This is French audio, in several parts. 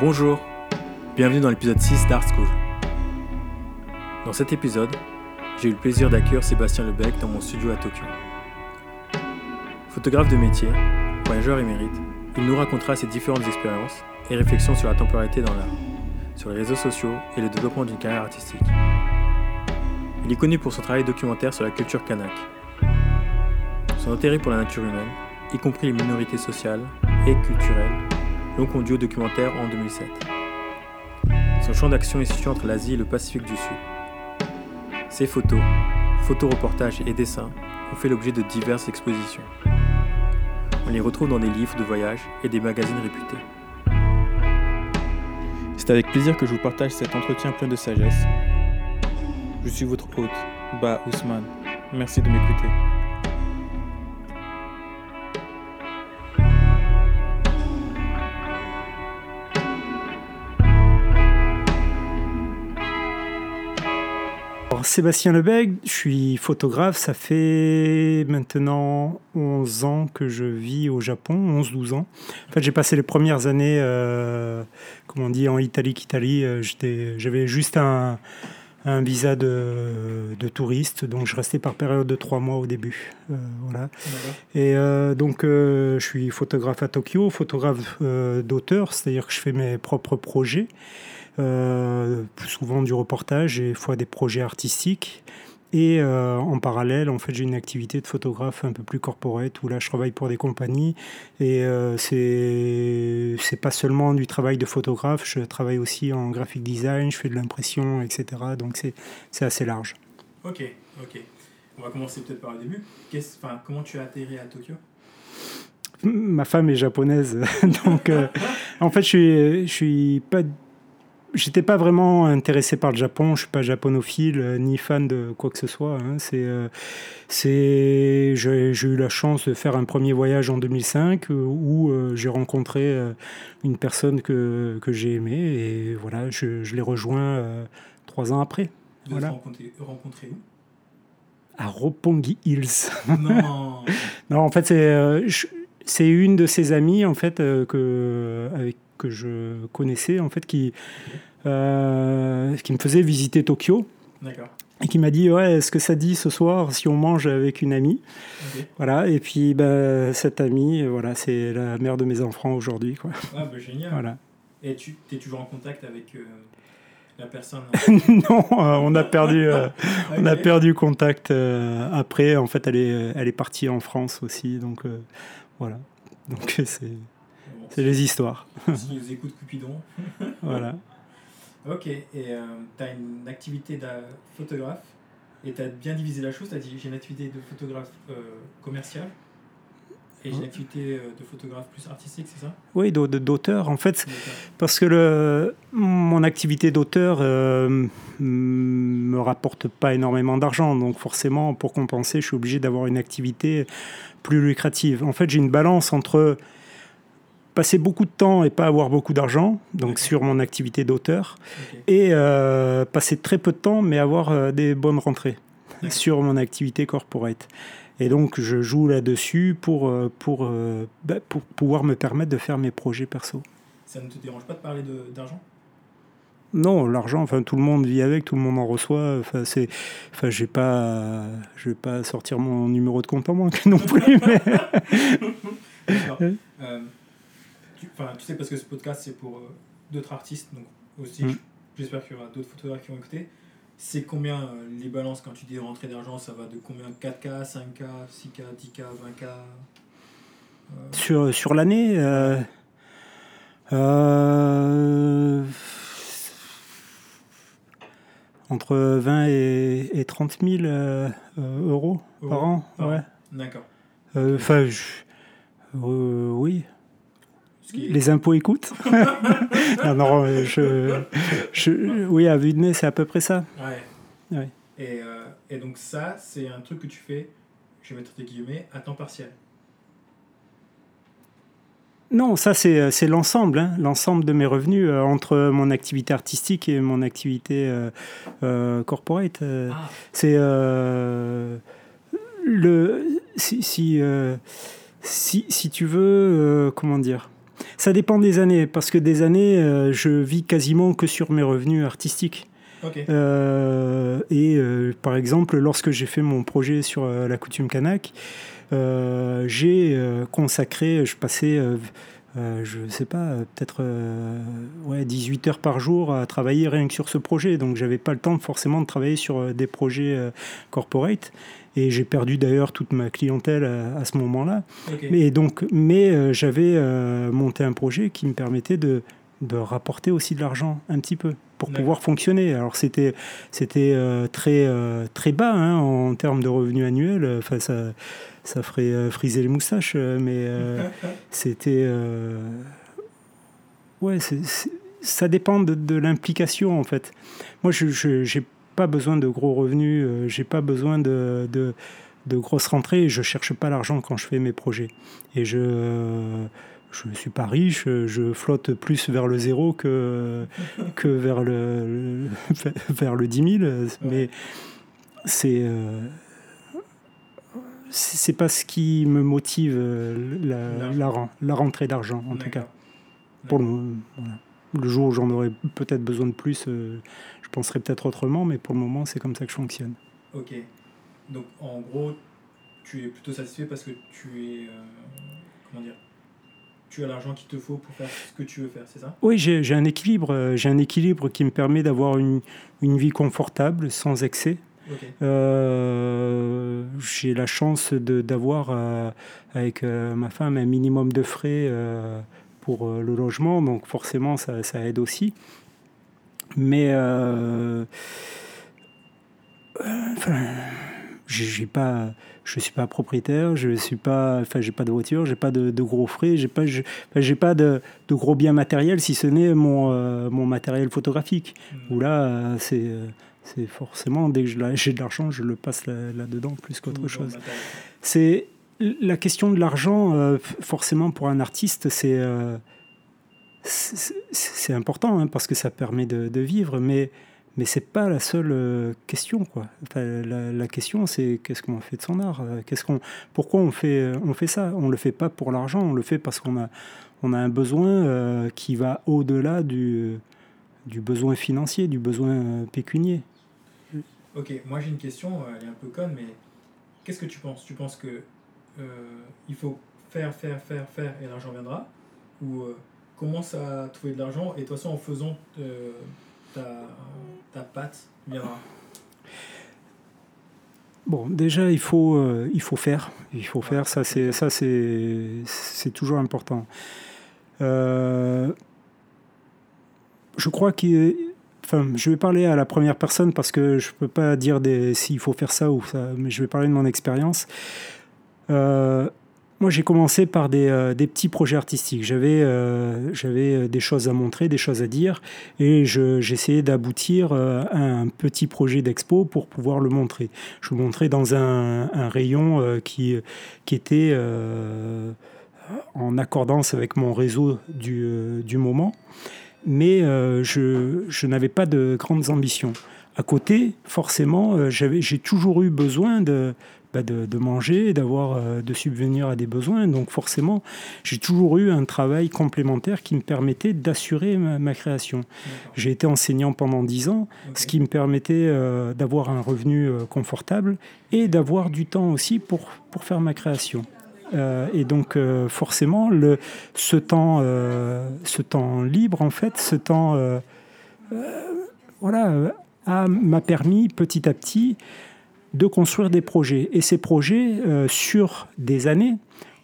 Bonjour, bienvenue dans l'épisode 6 d'Art School. Dans cet épisode, j'ai eu le plaisir d'accueillir Sébastien Lebec dans mon studio à Tokyo. Photographe de métier, voyageur émérite, il nous racontera ses différentes expériences et réflexions sur la temporalité dans l'art, sur les réseaux sociaux et le développement d'une carrière artistique. Il est connu pour son travail documentaire sur la culture kanak. Son intérêt pour la nature humaine, y compris les minorités sociales et culturelles, conduit au documentaire en 2007. Son champ d'action est situé entre l'Asie et le Pacifique du Sud. Ses photos, photoreportages et dessins ont fait l'objet de diverses expositions. On les retrouve dans des livres de voyage et des magazines réputés. C'est avec plaisir que je vous partage cet entretien plein de sagesse. Je suis votre hôte, Ba Ousmane. Merci de m'écouter. Sébastien Lebeg, je suis photographe, ça fait maintenant 11 ans que je vis au Japon, 11-12 ans. En fait, j'ai passé les premières années, euh, comment on dit, en Italie-Italie. Euh, j'avais juste un, visa de, touriste, donc je restais par période de 3 mois au début. Euh, voilà. Et donc, je suis photographe à Tokyo, photographe d'auteur, c'est-à-dire que je fais mes propres projets. Euh, plus souvent du reportage et fois des projets artistiques. Et euh, en parallèle, en fait, j'ai une activité de photographe un peu plus corporate où là, je travaille pour des compagnies. Et euh, c'est c'est pas seulement du travail de photographe, je travaille aussi en graphic design, je fais de l'impression, etc. Donc c'est assez large. Ok, ok. On va commencer peut-être par le début. Comment tu as atterri à Tokyo? Ma femme est japonaise, donc en fait, je suis, je suis pas j'étais pas vraiment intéressé par le Japon. Je suis pas japonophile euh, ni fan de quoi que ce soit. Hein. C'est, euh, c'est, j'ai, eu la chance de faire un premier voyage en 2005 euh, où j'ai rencontré une personne que, que j'ai aimée et voilà, je, je l'ai rejoint trois ans après. Vous voilà. rencontré, rencontré où? À Roppongi Hills. Non. non, en fait, c'est, c'est une de ses amies en fait que avec que je connaissais, en fait, qui, euh, qui me faisait visiter Tokyo. Et qui m'a dit ouais est-ce que ça dit ce soir si on mange avec une amie? Voilà. Et puis bah, cette amie voilà c'est la mère de mes enfants aujourd'hui quoi. Ah bah génial. Voilà. Et tu es toujours en contact avec euh, la personne non euh, on a perdu on a perdu contact après. En fait elle est elle est partie en France aussi donc voilà. Donc c'est c'est les histoires. Si nous écoute Cupidon. voilà. Ok, et euh, tu as une activité de photographe et tu as bien divisé la chose. Tu as dit j'ai une activité de photographe euh, commercial et j'ai une activité euh, de photographe plus artistique, c'est ça? Oui, d'auteur en fait. Parce que le, mon activité d'auteur euh, me rapporte pas énormément d'argent. Donc forcément, pour compenser, je suis obligé d'avoir une activité plus lucrative. En fait, j'ai une balance entre passer beaucoup de temps et pas avoir beaucoup d'argent, donc sur mon activité d'auteur, et euh, passer très peu de temps mais avoir euh, des bonnes rentrées sur mon activité corporate. Et donc je joue là-dessus pour, euh, pour, bah, pour pouvoir me permettre de faire mes projets perso. Ça ne te dérange pas de parler d'argent? Non, l'argent, enfin tout le monde vit avec, tout le monde en reçoit. Enfin c'est, enfin j'ai pas, je vais pas sortir mon numéro de compte en banque non plus. Mais tu sais, parce que ce podcast, c'est pour euh, d'autres artistes, donc aussi, mm. j'espère qu'il y aura d'autres photographes qui vont écouter. C'est combien euh, les balances quand tu dis rentrée d'argent Ça va de combien? 4K, 5K, 6K, 10K, 20K Sur, sur l'année entre 20 et, et 30 000 euros, par an. ouais. D'accord. Enfin, oui. Les impôts écoutent Non, non, je, je, oui, à vue de nez, c'est à peu près ça. Ouais. Et, euh, et, donc ça, c'est un truc que tu fais, je vais mettre des guillemets, à temps partiel. Non, ça c'est l'ensemble, hein, l'ensemble de mes revenus euh, entre mon activité artistique et mon activité euh, corporate. Ah. C'est le si si, si, si tu veux comment dire Ça dépend des années, parce que des années, euh, je vis quasiment que sur mes revenus artistiques. Euh, et euh, par exemple, lorsque j'ai fait mon projet sur la coutume kanak, j'ai consacré, je passais, je ne sais pas, peut-être ouais, 18 heures par jour à travailler rien que sur ce projet. Donc j'avais pas le temps forcément de travailler sur des projets corporate. Et j'ai perdu d'ailleurs toute ma clientèle à, ce moment-là. Mais, donc, mais euh, j'avais euh, monté un projet qui me permettait de, de rapporter aussi de l'argent un petit peu pour pouvoir fonctionner. Alors c'était c'était euh, très très bas hein, en termes de revenus annuels. Enfin ça ça ferait friser les moustaches, mais c'était ouais ça dépend de, de l'implication en fait. Moi je j'ai pas besoin de gros revenus, euh, j'ai pas besoin de, de, grosses rentrées, je cherche pas l'argent quand je fais mes projets. Et je je ne suis pas riche, je flotte plus vers le zéro que, que vers, le, vers le 10 000, mais c'est euh, c'est pas ce qui me motive euh, la, la, rentrée d'argent, en tout cas. Pour le, le jour où j'en aurai peut-être besoin de plus, penserais peut-être autrement, mais pour le moment, c'est comme ça que je fonctionne. Ok. Donc, en gros, tu es plutôt satisfait parce que tu es. Euh, comment dire tu as l'argent qu'il te faut pour faire ce que tu veux faire, c'est ça? Oui, j'ai un équilibre. Euh, j'ai un équilibre qui me permet d'avoir une, une, vie confortable, sans excès. Euh, j'ai la chance d'avoir avec ma femme un minimum de frais pour le logement, donc forcément ça, ça aide aussi. Mais euh, enfin, j'ai pas, je suis pas propriétaire, je suis pas, enfin, j'ai pas de voiture, j'ai pas de, gros frais, j'ai pas, j'ai pas de, de, gros biens matériels si ce n'est mon, euh, mon matériel photographique. Mmh. Où là, c'est c'est forcément dès que j'ai de l'argent, je le passe là-dedans plus qu'autre chose. C'est la question de l'argent, euh, forcément pour un artiste, c'est c'est important hein, parce que ça permet de, vivre, mais mais c'est pas la seule euh, question quoi. la, question c'est qu'est-ce qu'on fait de son art euh, Qu'est-ce qu'on pourquoi on fait euh, on fait ça? On le fait pas pour l'argent, on le fait parce qu'on a on a un besoin qui va au-delà du du besoin financier, du besoin pécunier. Ok, moi j'ai une question, elle est un peu conne, mais qu'est-ce que tu penses? Tu penses que il faut faire, faire, faire, faire et l'argent viendra? Ou commence à trouver de l'argent et de toute façon en faisant euh, ta, ta pâte viendra Bon, déjà il faut euh, il faut faire, il faut faire ça c'est ça c'est c'est toujours important. Euh, je crois que enfin je vais parler à la première personne parce que je peux pas dire s'il faut faire ça ou ça, mais je vais parler de mon expérience. Moi, j'ai commencé par des, euh, petits projets artistiques. J'avais euh, j'avais euh, des choses à montrer, des choses à dire, et j'essayais d'aboutir à un petit projet d'expo pour pouvoir le montrer. Je le montrais dans un, rayon qui, était en accordance avec mon réseau du, moment, mais je n'avais pas de grandes ambitions. À côté, forcément, j'ai toujours eu besoin de, bah, de, manger, d'avoir, euh, de subvenir à des besoins. Donc forcément, j'ai toujours eu un travail complémentaire qui me permettait d'assurer ma, création. J'ai été enseignant pendant dix ans, ce qui me permettait euh, d'avoir un revenu euh, confortable et d'avoir du temps aussi pour, pour faire ma création. et donc forcément, le, ce, temps, ce temps libre, en fait, ce temps voilà, m'a permis petit à petit de construire des projets. Et ces projets, euh, sur des années,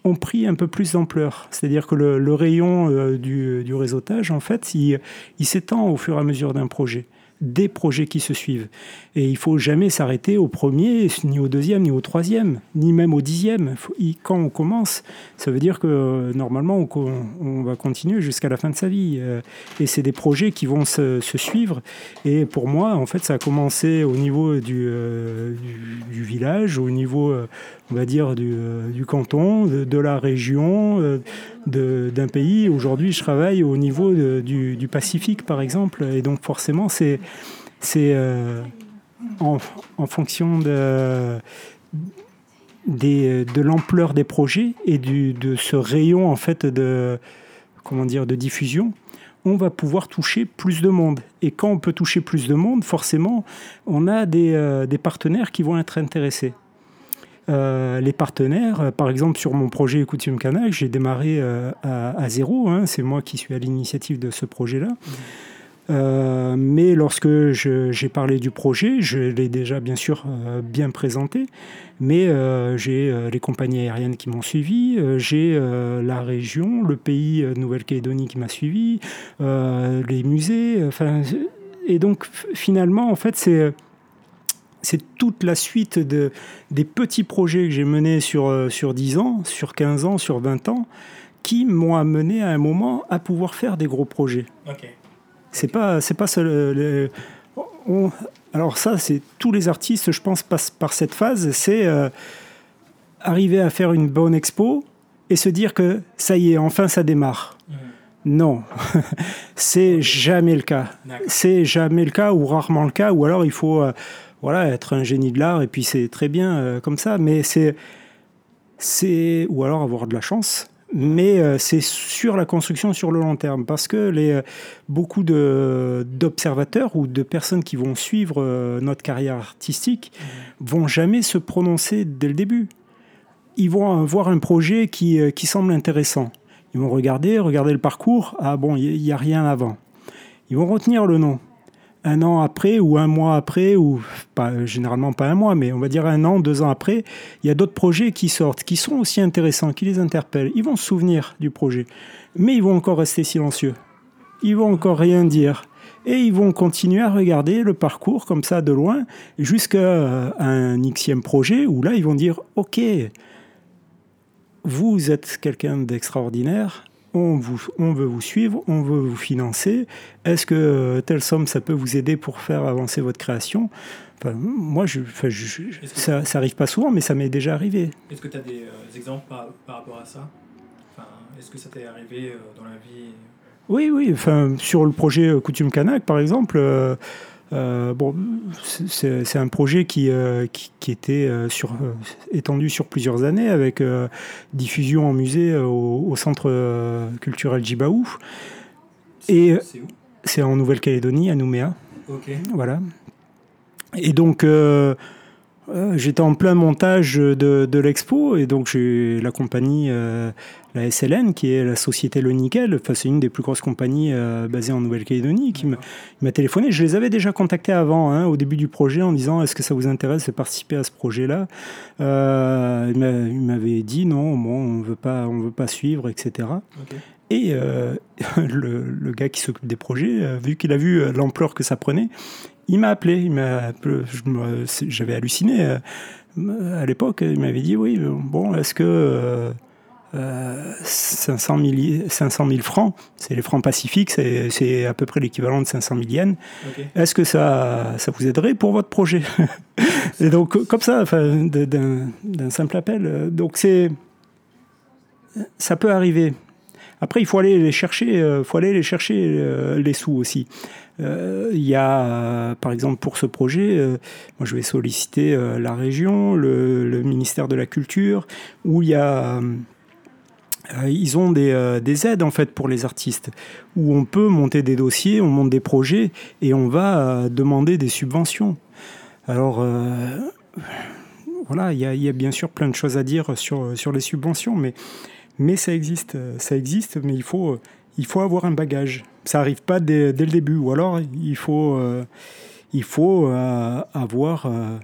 ont pris un peu plus d'ampleur. C'est-à-dire que le, rayon euh, du, du, réseautage, en fait, il s'étend au fur et à mesure d'un projet des projets qui se suivent. Et il faut jamais s'arrêter au premier, ni au deuxième, ni au troisième, ni même au dixième. Quand on commence, ça veut dire que euh, normalement, on, va continuer jusqu'à la fin de sa vie. Euh, et c'est des projets qui vont se, suivre. Et pour moi, en fait, ça a commencé au niveau du, euh, du, village, au niveau, on va dire, du, canton, de, la région, d'un pays. Aujourd'hui, je travaille au niveau du, Pacifique, par exemple. Et donc, forcément, c'est euh, en, fonction de, l'ampleur des projets et de ce rayon en fait de comment dire, de diffusion, on va pouvoir toucher plus de monde. Et quand on peut toucher plus de monde, forcément, on a des, euh, partenaires qui vont être intéressés. Euh, les partenaires, euh, par exemple sur mon projet Coutume Canac, j'ai démarré à, zéro, hein. c'est moi qui suis à l'initiative de ce projet-là. Euh, mais lorsque j'ai parlé du projet, je l'ai déjà bien sûr euh, bien présenté, mais euh, j'ai les compagnies aériennes qui m'ont suivi, j'ai la région, le pays Nouvelle-Calédonie qui m'a suivi, les musées, et donc finalement en fait c'est c'est toute la suite de, des petits projets que j'ai menés sur, sur 10 ans, sur 15 ans, sur 20 ans, qui m'ont amené à un moment à pouvoir faire des gros projets. C'est pas, c'est pas seul. alors ça, c'est tous les artistes, je pense, passent par cette phase. C'est euh, arriver à faire une bonne expo et se dire que ça y est, enfin, ça démarre. Mmh. Non, c'est jamais le cas. C'est jamais le cas ou rarement le cas. Ou alors il faut, euh, voilà, être un génie de l'art et puis c'est très bien euh, comme ça. Mais c'est, c'est ou alors avoir de la chance mais euh, c'est sur la construction sur le long terme, parce que les, euh, beaucoup d'observateurs ou de personnes qui vont suivre notre carrière artistique vont jamais se prononcer dès le début. Ils vont voir un projet qui, qui semble intéressant. Ils vont regarder, regarder le parcours. Ah bon, il n'y a rien avant. Ils vont retenir le nom un an après ou un mois après, ou pas, généralement pas un mois, mais on va dire un an, deux ans après, il y a d'autres projets qui sortent, qui sont aussi intéressants, qui les interpellent. Ils vont se souvenir du projet, mais ils vont encore rester silencieux. Ils vont encore rien dire. Et ils vont continuer à regarder le parcours comme ça de loin jusqu'à un xème projet où là, ils vont dire, OK, vous êtes quelqu'un d'extraordinaire, on, vous, on veut vous suivre, on veut vous financer. Est-ce que euh, telle somme, ça peut vous aider pour faire avancer votre création? Moi, je, ça n'arrive pas souvent, mais ça m'est déjà arrivé. Est-ce que tu as des euh, exemples par, rapport à ça? Est-ce que ça t'est arrivé euh, dans la vie? Oui, oui. Enfin, sur le projet Coutume Canac, par exemple, euh, bon, c'est un projet qui, euh, qui, était euh, sur, étendu sur plusieurs années avec diffusion en musée au, centre culturel Djibaou. Et c'est en Nouvelle-Calédonie, à Nouméa. Voilà. Et donc, j'étais en plein montage de, de l'expo et donc j'ai la compagnie la SLN, qui est la société Le Nickel, enfin, c'est une des plus grosses compagnies euh, basées en Nouvelle-Calédonie, qui m'a téléphoné. Je les avais déjà contactés avant, hein, au début du projet, en disant est-ce que ça vous intéresse de participer à ce projet-là? Euh, Il m'avait dit non, bon, on veut pas, on veut pas suivre, etc. Et euh, le, gars qui s'occupe des projets, vu qu'il a vu l'ampleur que ça prenait, il m'a appelé. Il m'a, j'avais halluciné à l'époque. Il m'avait dit oui, bon, est-ce que 500, 000, 500 francs, c'est les francs pacifiques, c'est à peu près l'équivalent de 500 000 yens. Est-ce que ça, ça vous aiderait pour votre projet Et donc, comme ça, d'un simple appel. Donc, c'est. Ça peut arriver. Après, il faut aller les chercher, euh, faut aller les chercher euh, les sous aussi. Euh, il y a, par exemple, pour ce projet, moi je vais solliciter la région, le, ministère de la Culture, où il y a euh, ils ont euh, des, aides en fait pour les artistes où on peut monter des dossiers, on monte des projets et on va euh, demander des subventions. Alors voilà, il y, a bien sûr plein de choses à dire sur les subventions, mais, mais ça existe, ça existe, mais il faut, il faut avoir un bagage. Ça n'arrive pas dès, le début, ou alors il faut, faut avoir euh,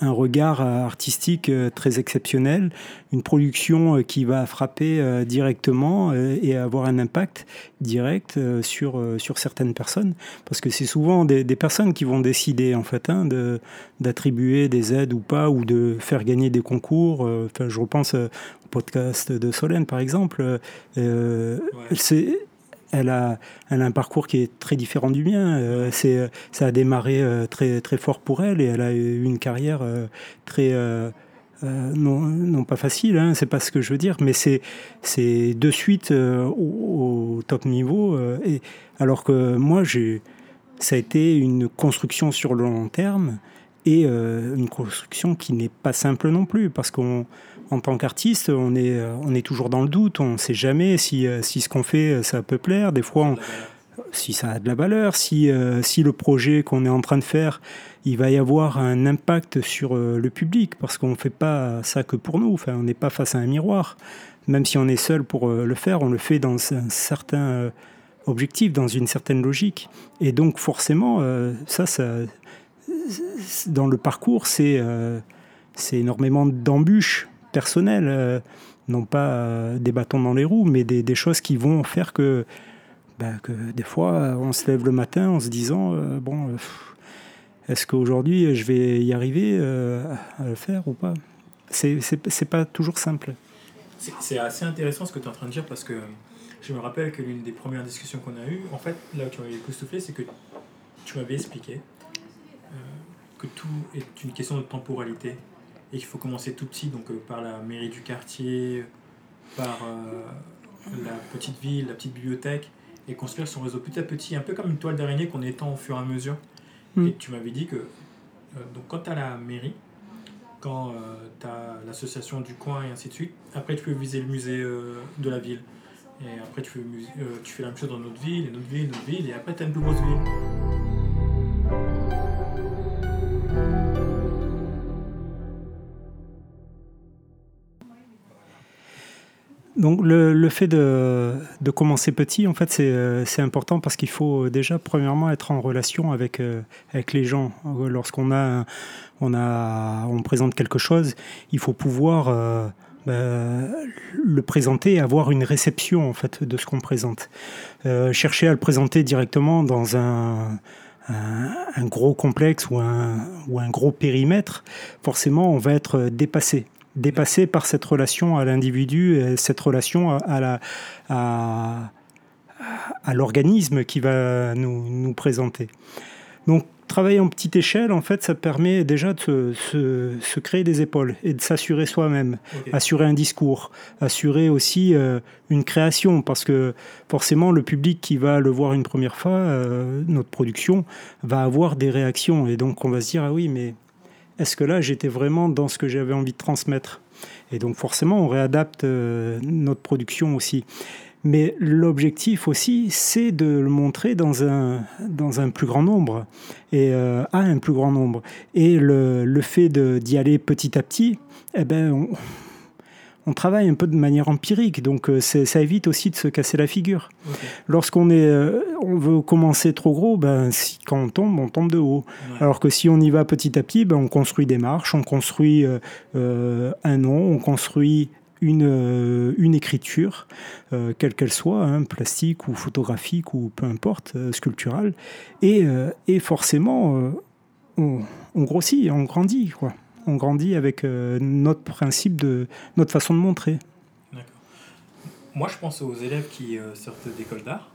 un regard artistique euh, très exceptionnel, une production euh, qui va frapper directement et avoir un impact direct sur, sur certaines personnes. Parce que c'est souvent des, personnes qui vont décider en fait hein, d'attribuer des aides ou pas, ou de faire gagner des concours. Enfin, je repense au podcast de Solène par exemple. C'est elle a, un parcours qui est très différent du mien. Euh, c'est, ça a démarré euh, très, très fort pour elle et elle a eu une carrière euh, très. non, pas facile, hein, c'est pas ce que je veux dire, mais c'est, c'est de suite au, top niveau. et, alors que moi, j'ai, ça a été une construction sur le long terme et une construction qui n'est pas simple non plus, parce qu'en tant qu'artiste, on est, on est toujours dans le doute, on ne sait jamais si, si ce qu'on fait, ça peut plaire. Des fois, si ça a de la valeur, si, le projet qu'on est en train de faire, il va y avoir un impact sur le public, parce qu'on ne fait pas ça que pour nous, on n'est pas face à un miroir. Même si on est seul pour le faire, on le fait dans un certain objectif, dans une certaine logique. Et donc forcément, euh, ça, dans le parcours, euh, c'est énormément d'embûches personnelles, euh, non pas des bâtons dans les roues, mais des, choses qui vont faire que, bah, que des fois, on se lève le matin en se disant, bon, est-ce qu'aujourd'hui, je vais y arriver à le faire ou pas? C'est pas toujours simple. C'est assez intéressant ce que tu es en train de dire parce que je me rappelle que l'une des premières discussions qu'on a eues, en fait, là où tu m'avais époustouflé, c'est que tu m'avais expliqué euh, que tout est une question de temporalité et qu'il faut commencer tout petit, donc euh, par la mairie du quartier, par euh, la petite ville, la petite bibliothèque, et construire son réseau petit à petit, un peu comme une toile d'araignée qu'on étend au fur et à mesure. Mm. Et tu m'avais dit que donc quand tu as la mairie, quand tu as l'association du coin et ainsi de suite, après tu peux viser le musée de la ville. Et après, tu fais, euh, tu fais la même chose dans notre ville, et notre ville, notre ville, et après, tu as une plus grosse ville. Donc le, le, fait de, de, commencer petit, en fait, c'est euh, important parce qu'il faut déjà, premièrement, être en relation avec, euh, avec les gens. Lorsqu'on a, on a, on présente quelque chose, il faut pouvoir bah, le présenter et avoir une réception en fait de ce qu'on présente. Euh, chercher à le présenter directement dans un, un, gros complexe ou un, ou un gros périmètre, forcément on va être dépassé dépassé par cette relation à l'individu, cette relation à, la, à, à l'organisme qui va nous, nous présenter. Donc travailler en petite échelle, en fait, ça permet déjà de se, créer des épaules et de s'assurer soi-même, assurer un discours, assurer aussi euh, une création, parce que forcément, le public qui va le voir une première fois, euh, notre production, va avoir des réactions. Et donc, on va se dire, ah oui, mais est-ce que là, j'étais vraiment dans ce que j'avais envie de transmettre? Et donc, forcément, on réadapte euh, notre production aussi. Mais l'objectif aussi, c'est de le montrer dans un, dans un plus grand nombre, et euh, à un plus grand nombre. Et le, le fait d'y aller petit à petit, eh ben, on, on, travaille un peu de manière empirique, donc euh, ça évite aussi de se casser la figure. Lorsqu'on est, euh, on veut commencer trop gros, ben, si, quand on tombe, on tombe de haut. Alors que si on y va petit à petit, ben, on construit des marches, on construit un nom, on construit une, euh, une écriture, euh, quelle qu'elle soit, hein, plastique ou photographique ou peu importe, euh, sculpturale. Et, et forcément, on, on, grossit, on grandit. Quoi. On grandit avec notre principe, de notre façon de montrer. Moi, je pense aux élèves qui sortent d'école d'art.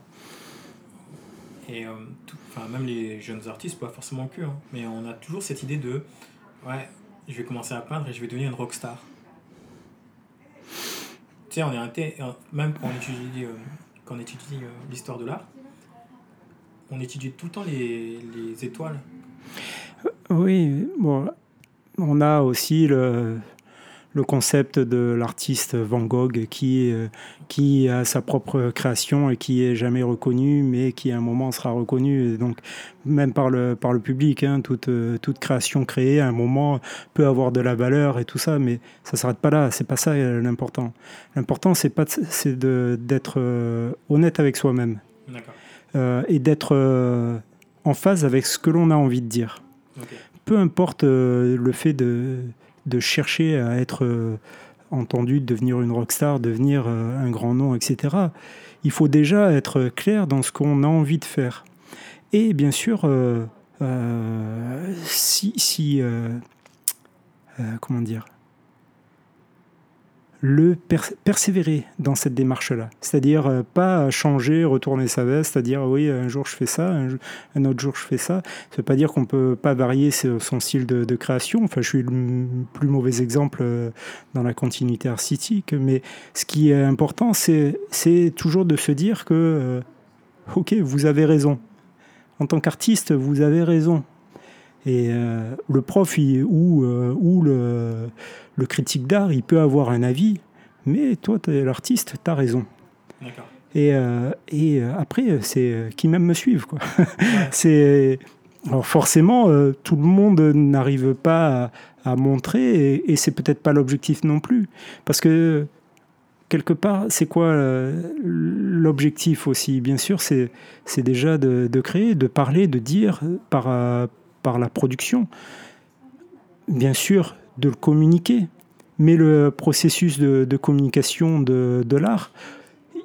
Et enfin, même les jeunes artistes, pas forcément que, hein, mais on a toujours cette idée de ouais, je vais commencer à peindre et je vais devenir une rockstar on est même quand on étudie, euh, quand on étudie euh, l'histoire de l'art, on étudie tout le temps les, les étoiles. Oui, bon, on a aussi le, le concept de l'artiste Van Gogh qui, euh, qui a sa propre création et qui est jamais reconnu, mais qui à un moment sera reconnu. donc, même par le, par le public, hein, toute, euh, toute création créée à un moment peut avoir de la valeur et tout ça, mais ça s'arrête pas là. C'est pas ça euh, l'important. L'important, c'est pas c'est d'être honnête avec soi-même et d'être en phase avec ce que l'on a envie de dire. Peu importe le fait de chercher à être euh, entendu, de devenir une rockstar, devenir euh, un grand nom, etc. Il faut déjà être clair dans ce qu'on a envie de faire. Et bien sûr, euh, si, si comment dire, le persévérer dans cette démarche-là. C'est-à-dire euh, pas changer, retourner sa veste, c'est-à-dire oui, un jour je fais ça, un, autre jour je fais ça. Ça veut pas dire qu'on peut pas varier son style de, création. Enfin, je suis le plus mauvais exemple euh, dans la continuité artistique, mais ce qui est important, c'est toujours de se dire que, euh, ok, vous avez raison. En tant qu'artiste, vous avez raison. Et le prof ou, ou le, le critique d'art, il peut avoir un avis, mais toi, es l'artiste, tu as raison. Et, et après, c'est qui même me suivent. Quoi. c'est alors forcément, tout le monde n'arrive pas à, montrer, et, et c'est peut-être pas l'objectif non plus, parce que quelque part, c'est quoi euh, l'objectif aussi? Bien sûr, c'est déjà de, créer, de parler, de dire par, euh, par la production. Bien sûr, de le communiquer. Mais le processus de, communication de, l'art,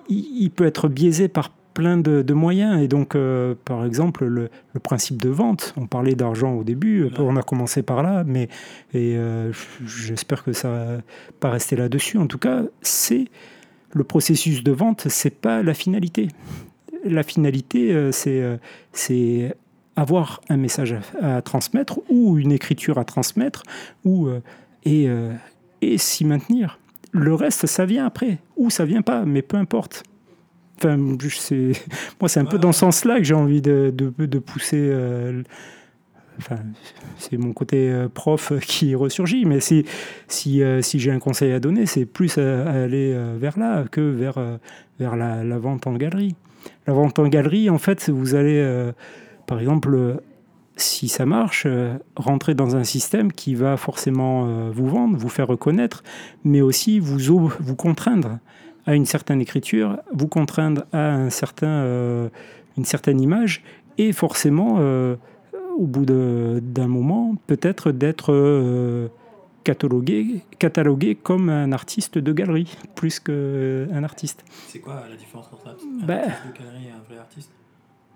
il, peut être biaisé par plein de, moyens. Et donc, euh, par exemple, le, principe de vente, on parlait d'argent au début, on a commencé par là, mais et euh, j'espère que ça va pas rester là-dessus. En tout cas, c'est le processus de vente, c'est pas la finalité. La finalité, euh, c'est avoir un message à, transmettre ou une écriture à transmettre ou et, et s'y maintenir. Le reste, ça vient après, ou ça vient pas, mais peu importe. Enfin, moi, c'est un peu dans ce sens-là que j'ai envie de, de, pousser. Euh, enfin, c'est mon côté euh, prof qui ressurgit, mais si, si, euh, si j'ai un conseil à donner, c'est plus à, aller vers là que vers, vers la, la, vente en galerie. La vente en galerie, en fait, vous allez, par exemple, si ça marche, rentrer dans un système qui va forcément vous vendre, vous faire reconnaître, mais aussi vous, vous contraindre à une certaine écriture, vous contraindre à un certain, euh, une certaine image, et forcément, euh, au bout d'un moment, peut-être d'être euh, catalogué, catalogué comme un artiste de galerie, plus qu'un artiste. C'est quoi la différence entre un ben, artiste de galerie et un vrai artiste?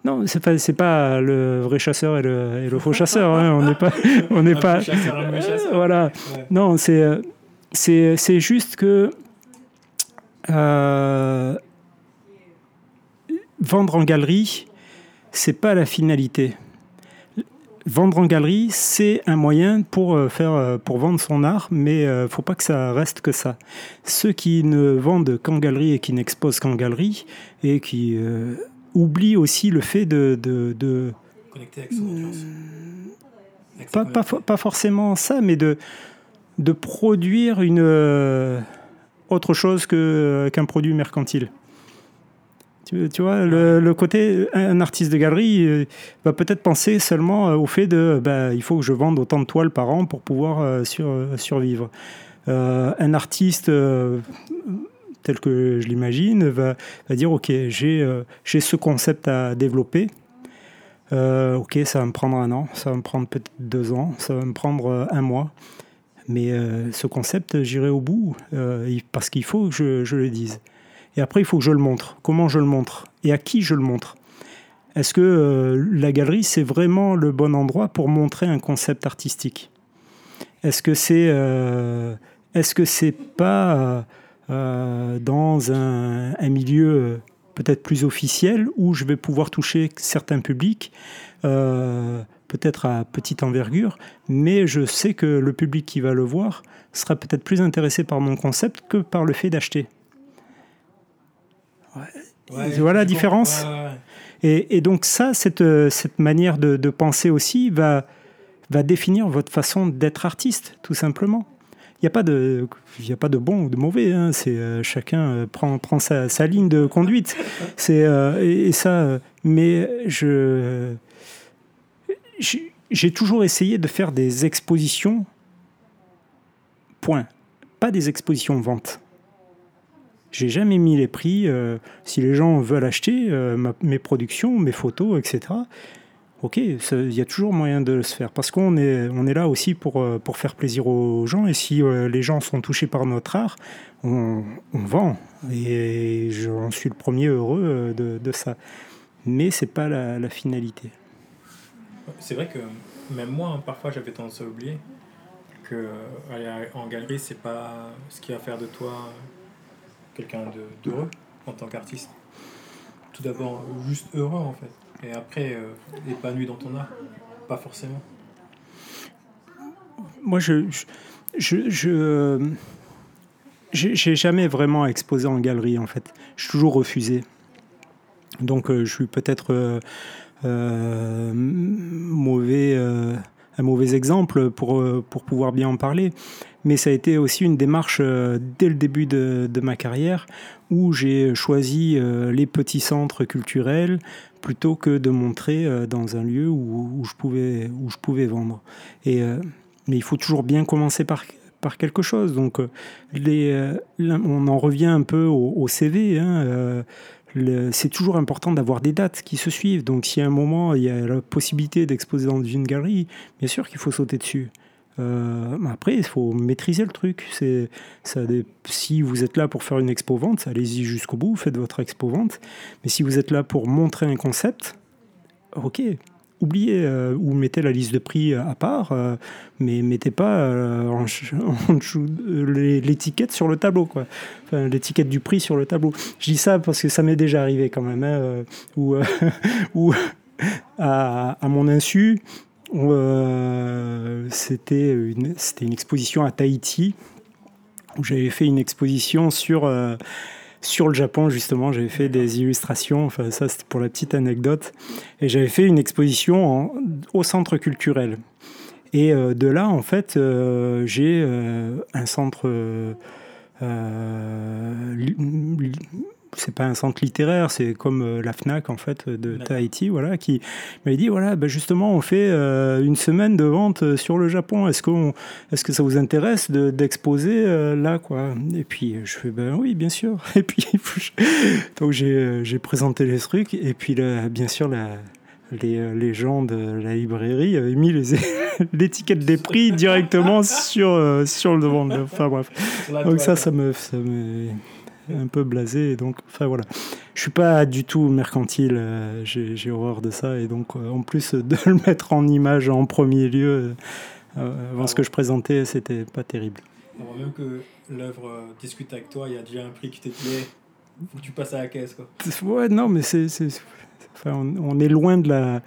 Non, c'est pas c'est pas le vrai chasseur et le, et le faux chasseur. Hein. On n'est pas on n'est pas. Chasseur, voilà. Non, c'est c'est juste que euh, vendre en galerie, c'est pas la finalité. Vendre en galerie, c'est un moyen pour euh, faire euh, pour vendre son art, mais ne faut pas que ça reste que ça. Ceux qui ne vendent qu'en galerie et qui n'exposent qu'en galerie et qui oublient aussi le fait de, de, connecter avec son audience. Pas, pas, pas, forcément ça, mais de de produire une autre chose euh, qu'un produit mercantile. Tu, tu vois, le, côté, un artiste de galerie euh, va peut-être penser seulement euh, au fait de, ben, il faut que je vende autant de toiles par an pour pouvoir survivre. un artiste tel que je l'imagine, va, dire Ok, j'ai j'ai ce concept à développer. ok, ça va me prendre un an, ça va me prendre peut-être deux ans, ça va me prendre un mois. Mais euh, ce concept, j'irai au bout euh, parce qu'il faut que je, le dise. Et après, il faut que je le montre. Comment je le montre? Et à qui je le montre? Est-ce que euh, la galerie, c'est vraiment le bon endroit pour montrer un concept artistique? Est-ce que c'est est-ce que c'est pas dans un, un milieu peut-être plus officiel où je vais pouvoir toucher certains publics peut-être à petite envergure, mais je sais que le public qui va le voir sera peut-être plus intéressé par mon concept que par le fait d'acheter. voilà la différence. Et, donc ça, cette, cette manière de, penser aussi va, va définir votre façon d'être artiste, tout simplement. Il n'y a, pas de, il a pas de bon ou de mauvais, hein. c'est, euh, chacun euh, prend, prend sa, sa, ligne de conduite. C'est, euh, et, ça, mais je, j'ai toujours essayé de faire des expositions, point. Pas des expositions vente. J'ai jamais mis les prix. Si les gens veulent acheter mes productions, mes photos, etc., ok, il y a toujours moyen de se faire. Parce qu'on est, on est là aussi pour, euh, pour faire plaisir aux gens. Et si les gens sont touchés par notre art, on, vend. Et j'en suis le premier heureux de, de ça. Mais c'est pas la, finalité. C'est vrai que même moi, hein, parfois, j'avais tendance à oublier que euh, aller en galerie, c'est pas ce qui va faire de toi quelqu'un d'heureux en tant qu'artiste. Tout d'abord, juste heureux en fait. Et après, euh, épanoui dans ton art. Pas forcément. Moi, je. je, je, j'ai jamais vraiment exposé en galerie en fait. J'ai toujours refusé. Donc, euh, je suis peut-être euh, mauvais euh, un mauvais exemple pour, pour pouvoir bien en parler. Mais ça a été aussi une démarche dès le début de, de ma carrière où j'ai choisi les petits centres culturels plutôt que de montrer dans un lieu où, je, pouvais, où je pouvais vendre. Et, mais il faut toujours bien commencer par, par quelque chose. Donc, les, on en revient un peu au, au CV. Hein, c'est toujours important d'avoir des dates qui se suivent. Donc, si à un moment il y a la possibilité d'exposer dans une galerie, bien sûr qu'il faut sauter dessus. Euh, après, il faut maîtriser le truc. C'est, si vous êtes là pour faire une expo-vente, allez-y jusqu'au bout, faites votre expo-vente. Mais si vous êtes là pour montrer un concept, ok, oubliez euh, ou mettez la liste de prix à part, euh, mais mettez pas euh, l'étiquette sur le tableau, l'étiquette du prix sur le tableau. Je dis ça parce que ça m'est déjà arrivé quand même, hein, où, à, mon insu, c'était une, c'était une exposition à Tahiti où j'avais fait une exposition sur sur le Japon, justement, j'avais fait des illustrations, enfin ça c'était pour la petite anecdote, et j'avais fait une exposition au centre culturel. Et euh, de là, en fait, euh, j'ai euh, un centre c'est pas un centre littéraire, c'est comme euh, la FNAC en fait de Tahiti, voilà, qui m'a dit voilà, ben justement, on fait euh, une semaine de vente euh, sur le Japon. Est-ce qu'on, est-ce que ça vous intéresse d'exposer là, quoi? Et puis je fais ben oui, bien sûr. Et puis donc j'ai, présenté les trucs et puis là, bien sûr la les, les, gens de la librairie avaient mis l'étiquette des prix directement sur, sur le devant. Enfin bref. Donc ça, ça me, ça me, un peu blasé. donc, enfin voilà. Je suis pas du tout mercantile. Euh, j'ai horreur de ça. Et donc, euh, en plus de le mettre en image en premier lieu, euh, avant ce que je présentais, c'était pas terrible. Avant même que l'œuvre discute avec toi, il y a déjà un prix qui t'est Il Faut que tu passes à la caisse, quoi. Ouais, non, mais c'est. Enfin, on, est loin de la.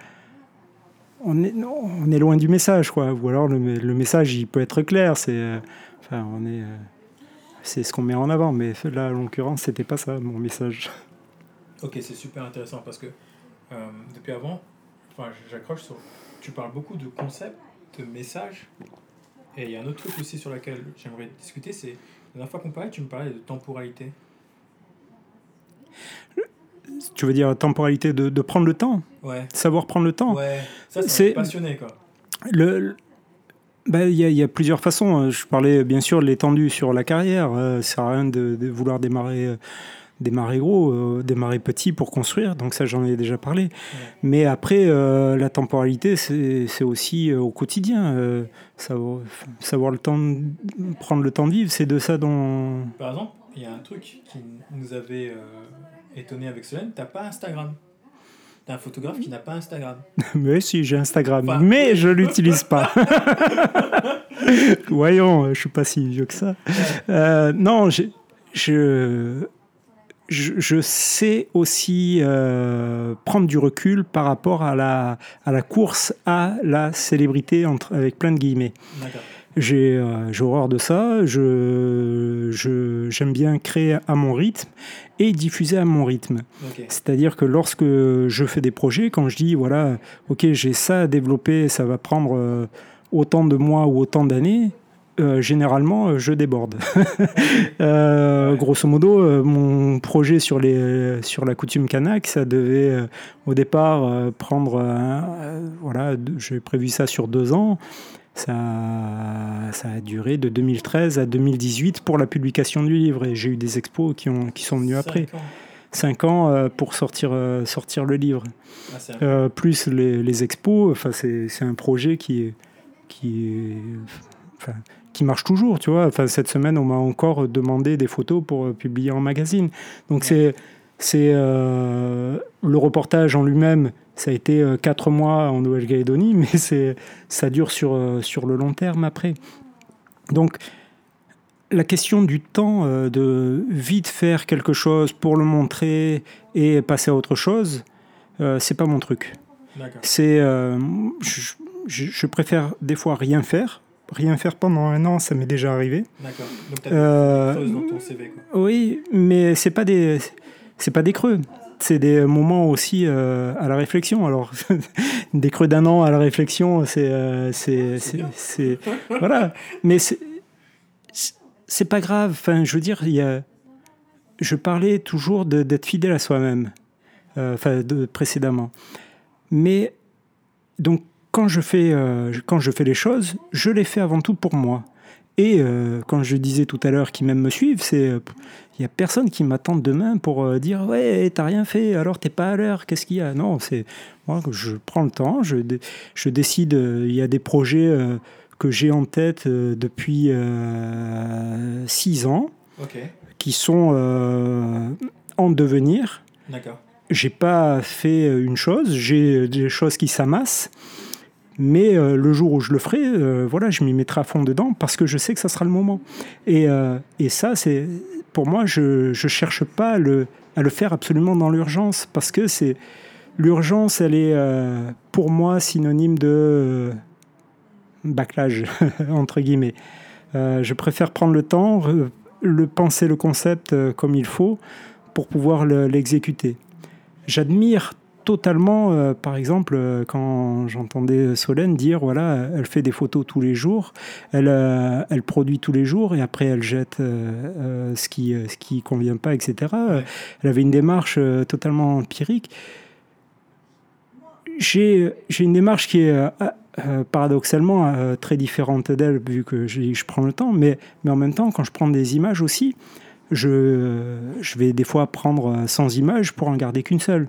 On est, on est loin du message, quoi. Ou alors le, le message, il peut être clair. C'est. Enfin, on est c'est ce qu'on met en avant. Mais là, en l'occurrence, c'était pas ça mon message. Ok, c'est super intéressant parce que euh, depuis avant, enfin, j'accroche sur. Tu parles beaucoup de concepts, de messages. Et il y a un autre truc aussi sur lequel j'aimerais discuter c'est la dernière fois qu'on parlait, tu me parlais de temporalité. Tu veux dire temporalité de, de prendre le temps? Ouais. Savoir prendre le temps? Ouais, ça, c'est passionné quoi. Le, bah, il y, a plusieurs façons. Hein. Je parlais bien sûr de l'étendue sur la carrière. Euh, ça sert à rien de, vouloir démarrer, euh, démarrer gros, euh, démarrer petit pour construire. Donc ça, j'en ai déjà parlé. Mais après, la temporalité, c'est aussi au quotidien. savoir, savoir le temps, prendre le temps de vivre, c'est de ça dont... Par exemple, il y a un truc qui nous avait étonné avec Solène. T'as pas Instagram un photographe qui n'a pas Instagram. mais si, j'ai Instagram, mais je l'utilise pas. Voyons, je suis pas si vieux que ça. Euh, non, je, je, je, sais aussi euh, prendre du recul par rapport à la, à la course à la célébrité entre, avec plein de guillemets. J'ai euh, horreur de ça. Je, j'aime bien créer à mon rythme et diffuser à mon rythme. C'est-à-dire que lorsque je fais des projets, quand je dis, voilà, ok, j'ai ça à développer, ça va prendre euh, autant de mois ou autant d'années, euh, généralement, je déborde. euh, grosso modo, mon projet sur, les, sur la coutume kanak, ça devait au départ prendre, voilà, j'ai prévu ça sur deux ans. Ça, ça, a duré de 2013 à 2018 pour la publication du livre et j'ai eu des expos qui, ont, qui sont venus après. Cinq ans euh, pour sortir, euh, sortir le livre. Ah, euh, plus les, les expos, enfin, c'est un projet qui, qui, enfin, qui marche toujours. Tu vois. Enfin, cette semaine, on m'a encore demandé des photos pour publier en magazine. Donc c'est c'est le reportage en lui-même ça a été euh, quatre mois en Nouvelle-Calédonie, mais c'est, ça dure sur, euh, sur le long terme après. Donc, la question du temps, euh, de vite faire quelque chose pour le montrer et passer à autre chose, c'est pas mon truc. C'est, je, je, préfère des fois rien faire. Rien faire pendant un an, ça m'est déjà arrivé. D'accord. Donc, tu as des choses dans ton CV. Oui, mais c'est pas des, c'est pas des creux. c'est des moments aussi euh, à la réflexion. Alors, des creux d'un an à la réflexion, c'est. Euh, c'est, voilà. Mais c'est, pas grave. Enfin, je veux dire, il y a, je parlais toujours d'être fidèle à soi-même, euh, enfin, de, précédemment. Mais, donc, quand je, fais, quand je fais les choses, je les fais avant tout pour moi. Et quand je disais tout à l'heure qu'ils même me suivent, c'est il n'y a personne qui m'attend demain pour euh, dire ouais t'as rien fait alors t'es pas à l'heure qu'est-ce qu'il y a? Non c'est moi je prends le temps je, je décide euh, il y a des projets euh, que j'ai en tête depuis six ans qui sont en devenir. D'accord. J'ai pas fait une chose j'ai des choses qui s'amassent mais le jour où je le ferai, voilà, je m'y mettrai à fond dedans parce que je sais que ça sera le moment. Et, et ça, c'est pour moi, je ne cherche pas à le, le, faire absolument dans l'urgence, parce que c'est l'urgence, elle est euh, pour moi synonyme de euh, entre guillemets. Euh, je préfère prendre le temps, le penser le concept comme il faut pour pouvoir l'exécuter. J'admire totalement, euh, par exemple, euh, quand j'entendais Solène dire, voilà, elle fait des photos tous les jours, elle, euh, elle produit tous les jours et après elle jette ce qui ce qui convient pas, etc. Elle avait une démarche totalement empirique. J'ai une démarche qui est paradoxalement très différente d'elle, vu que je, je, prends le temps, mais, mais en même temps, quand je prends des images aussi, je, je vais des fois prendre 100 images pour en garder qu'une seule.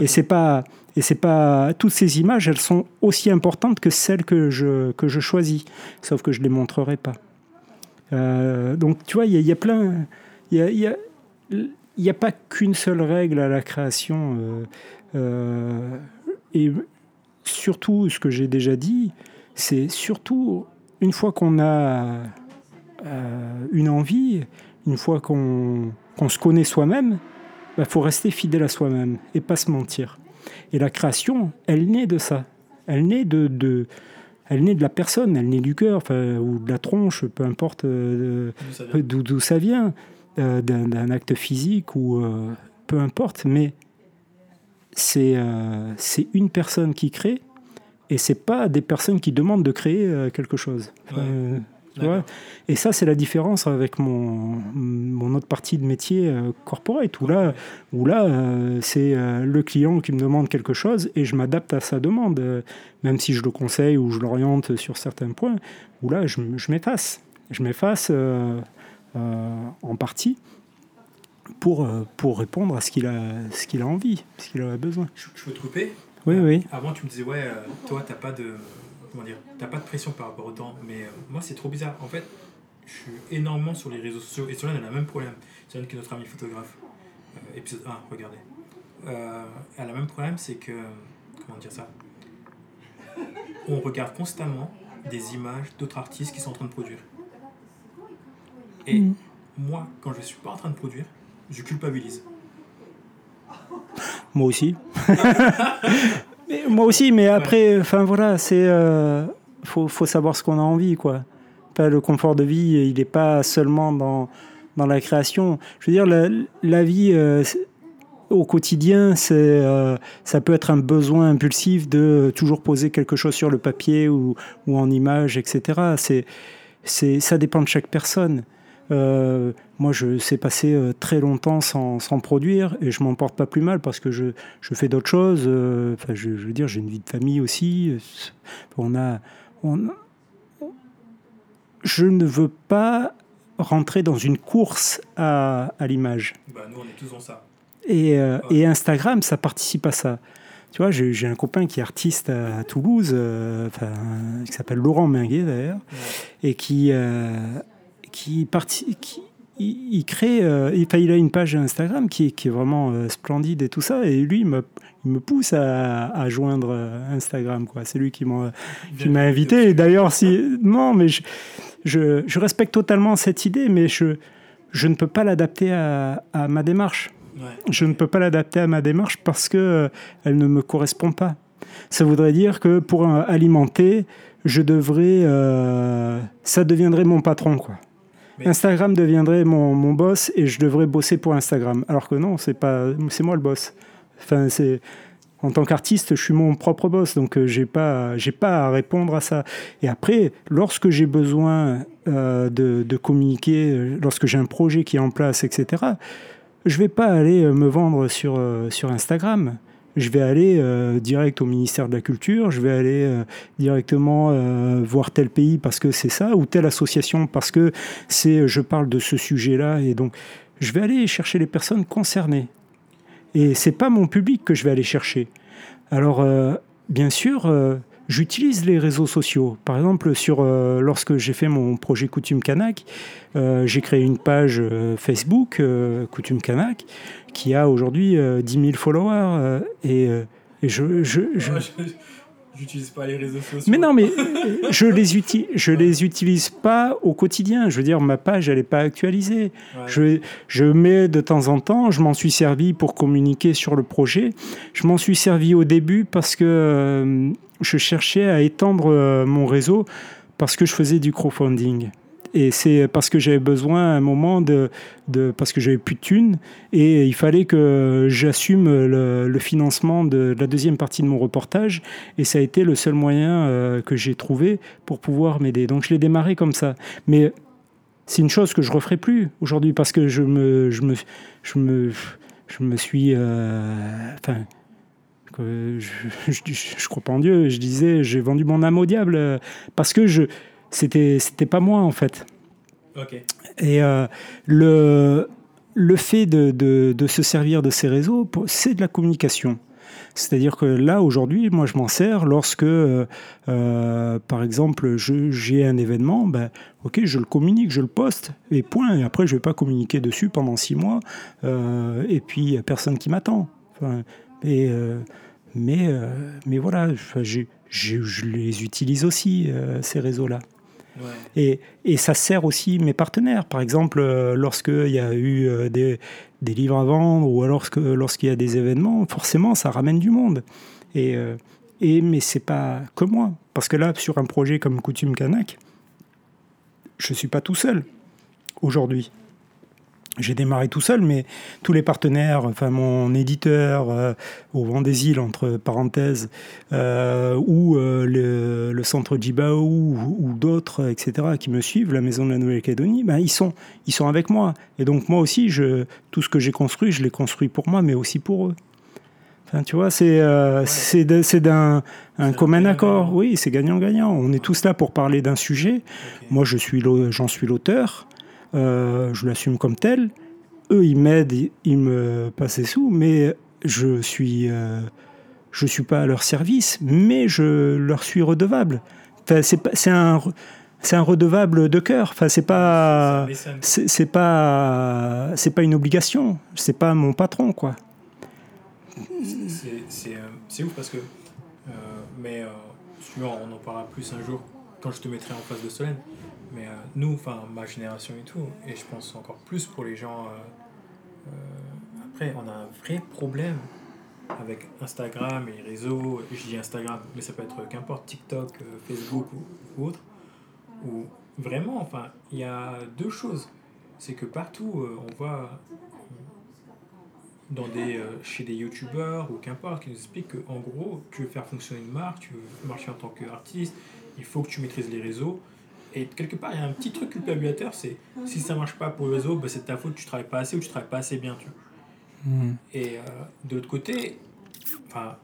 Et c'est pas et c'est pas toutes ces images, elles sont aussi importantes que celles que je que je choisis, sauf que je les montrerai pas. Euh, donc tu vois, il y, a plein, il y a, y, a, y a, pas qu'une seule règle à la création. Euh, euh, et surtout, ce que j'ai déjà dit, c'est surtout une fois qu'on a une envie, une fois qu'on se connaît soi-même, il bah, faut rester fidèle à soi-même et pas se mentir. Et la création, elle naît de ça. Elle naît de, de elle naît de la personne, elle naît du cœur ou de la tronche, peu importe euh, d'où ça vient, euh, d'un acte physique ou euh, peu importe. Mais c'est c'est une personne qui crée et c'est pas des personnes qui demandent de créer quelque chose et ça, c'est la différence avec mon, mon autre partie de métier euh, corporate, où là, où là euh, c'est euh, le client qui me demande quelque chose et je m'adapte à sa demande, même si je le conseille ou je l'oriente sur certains points, où là, je, m'efface. Je m'efface en partie pour, pour répondre à ce qu'il a, ce qu'il a envie, ce qu'il a besoin. Je, je peux te couper? Oui, oui. Avant, tu me disais, ouais, toi, tu n'as pas de comment dire, t'as pas de pression par rapport au temps, mais euh, moi c'est trop bizarre. En fait, je suis énormément sur les réseaux sociaux et Solène elle a le même problème. Solène qui est notre ami photographe, euh, épisode 1, regardez. Euh, elle a le même problème, c'est que, comment dire ça On regarde constamment des images d'autres artistes qui sont en train de produire. Et mm. moi, quand je suis pas en train de produire, je culpabilise. Moi aussi. moi aussi, mais après, enfin voilà, c'est euh, faut, faut, savoir ce qu'on a envie, quoi. Pas le confort de vie, il n'est pas seulement dans, dans la création. Je veux dire, la, la vie euh, au quotidien, c'est euh, ça peut être un besoin impulsif de toujours poser quelque chose sur le papier ou, ou en image, etc. C'est, c'est, ça dépend de chaque personne. Euh, moi, je sais passer euh, très longtemps sans, sans, produire et je m'en porte pas plus mal parce que je, je fais d'autres choses. Euh, enfin, je, je, veux dire, j'ai une vie de famille aussi. On a, on, je ne veux pas rentrer dans une course à, à l'image. Bah, nous, on est tous dans ça. Et, et Instagram, ça participe à ça. Tu vois, j'ai un copain qui est artiste à, Toulouse, enfin, qui s'appelle Laurent Minguet d'ailleurs, et qui, qui, qui il, crée, euh, il, a une page Instagram qui, qui est vraiment euh, splendide et tout ça, et lui, il me, il me pousse à, à, joindre euh, Instagram, quoi. C'est lui qui m'a, qui m'a invité. Et d'ailleurs, si non, mais je, je, je, respecte totalement cette idée, mais je, je ne peux pas l'adapter à, à, ma démarche. Je ne peux pas l'adapter à ma démarche parce que elle ne me correspond pas. Ça voudrait dire que pour alimenter, je devrais, ça deviendrait mon patron, quoi. Instagram deviendrait mon, mon, boss et je devrais bosser pour Instagram. Alors que non, c'est pas, c'est moi le boss. Enfin, c'est en tant qu'artiste, je suis mon propre boss, donc euh, j'ai pas, j'ai pas à répondre à ça. Et après, lorsque j'ai besoin euh, de, de, communiquer, euh, lorsque j'ai un projet qui est en place, etc., je vais pas aller me vendre sur, sur Instagram. Je vais aller direct au ministère de la Culture, je vais aller directement voir tel pays parce que c'est ça, ou telle association parce que c'est, je parle de ce sujet-là, et donc je vais aller chercher les personnes concernées. Et c'est pas mon public que je vais aller chercher. Alors, euh, bien sûr, euh, j'utilise les réseaux sociaux. Par exemple, sur, euh, lorsque j'ai fait mon projet Coutume Kanak, j'ai créé une page Facebook, Coutume Kanak, qui a aujourd'hui 10 000 followers. et, je... J'utilise pas les réseaux sociaux. Mais non, mais je les utilise, je les utilise pas au quotidien. Je veux dire, ma page, elle n'est pas actualisée. Je, je mets de temps en temps, je m'en suis servi pour communiquer sur le projet. Je m'en suis servi au début parce que euh, je cherchais à étendre euh, mon réseau parce que je faisais du crowdfunding. Et c'est parce que j'avais besoin à un moment de, parce que j'avais plus de thunes et il fallait que j'assume le, financement de, la deuxième partie de mon reportage et ça a été le seul moyen euh, que j'ai trouvé pour pouvoir m'aider. Donc je l'ai démarré comme ça. Mais c'est une chose que je referai plus aujourd'hui parce que je me, je me, je me, je me suis, euh, enfin. Je, je, crois pas en Dieu, je disais, j'ai vendu mon âme au diable parce que je, c'était c'était pas moi en fait. Et euh, le le fait de, de, de, se servir de ces réseaux, c'est de la communication. C'est-à-dire que là, aujourd'hui, moi, je m'en sers lorsque, euh, euh, par exemple, j'ai un événement, ben, ok, je le communique, je le poste, et point. Et après, je ne vais pas communiquer dessus pendant six mois, et puis il n'y a personne qui m'attend. Enfin, et, mais, mais voilà, je les utilise aussi, ces réseaux-là. Et, ça sert aussi mes partenaires. Par exemple, euh, lorsqu'il y a eu euh, des, livres à vendre ou lorsqu'il y a des événements, forcément, ça ramène du monde. Et, euh, et, mais c'est pas que moi. Parce que là, sur un projet comme Coutume Kanak, je ne suis pas tout seul aujourd'hui j'ai démarré tout seul, mais tous les partenaires, enfin mon éditeur euh, au vent des îles, entre parenthèses, euh, ou euh, le, centre Djibao, ou, d'autres, etc., qui me suivent, la Maison de la Nouvelle-Calédonie, ben, ils, sont, ils sont avec moi. Et donc moi aussi, je, tout ce que j'ai construit, je l'ai construit pour moi, mais aussi pour eux. Enfin, tu vois, c'est c'est d'un un commun accord. Oui, c'est gagnant-gagnant. On est tous là pour parler d'un sujet. Moi, je suis j'en suis l'auteur. Euh, je l'assume comme tel. Eux, ils m'aident, ils me passent des sous, mais je suis, euh, je suis pas à leur service, mais je leur suis redevable. C'est un un redevable de cœur. Enfin, c'est pas, c'est pas, c'est pas une obligation. C'est pas mon patron, quoi. C'est ouf parce que, euh, mais on en parlera plus un jour quand je te mettrai en face de Solène. Mais euh, nous, enfin ma génération et tout, et je pense encore plus pour les gens. Euh, euh, après, on a un vrai problème avec Instagram et les réseaux. Je dis Instagram, mais ça peut être qu'importe TikTok, Facebook ou, autre. Où vraiment, enfin, il y a deux choses. C'est que partout, on voit dans des, chez des youtubeurs ou qu'importe, qui nous expliquent qu'en gros, tu veux faire fonctionner une marque, tu veux marcher en tant qu'artiste, il faut que tu maîtrises les réseaux. Et quelque part, il y a un petit truc culpabilisateur, c'est si ça marche pas pour le réseau, bah, c'est ta faute, tu travailles pas assez ou tu travailles pas assez bien. Tu vois. Hmm. Et euh, de l'autre côté, enfin,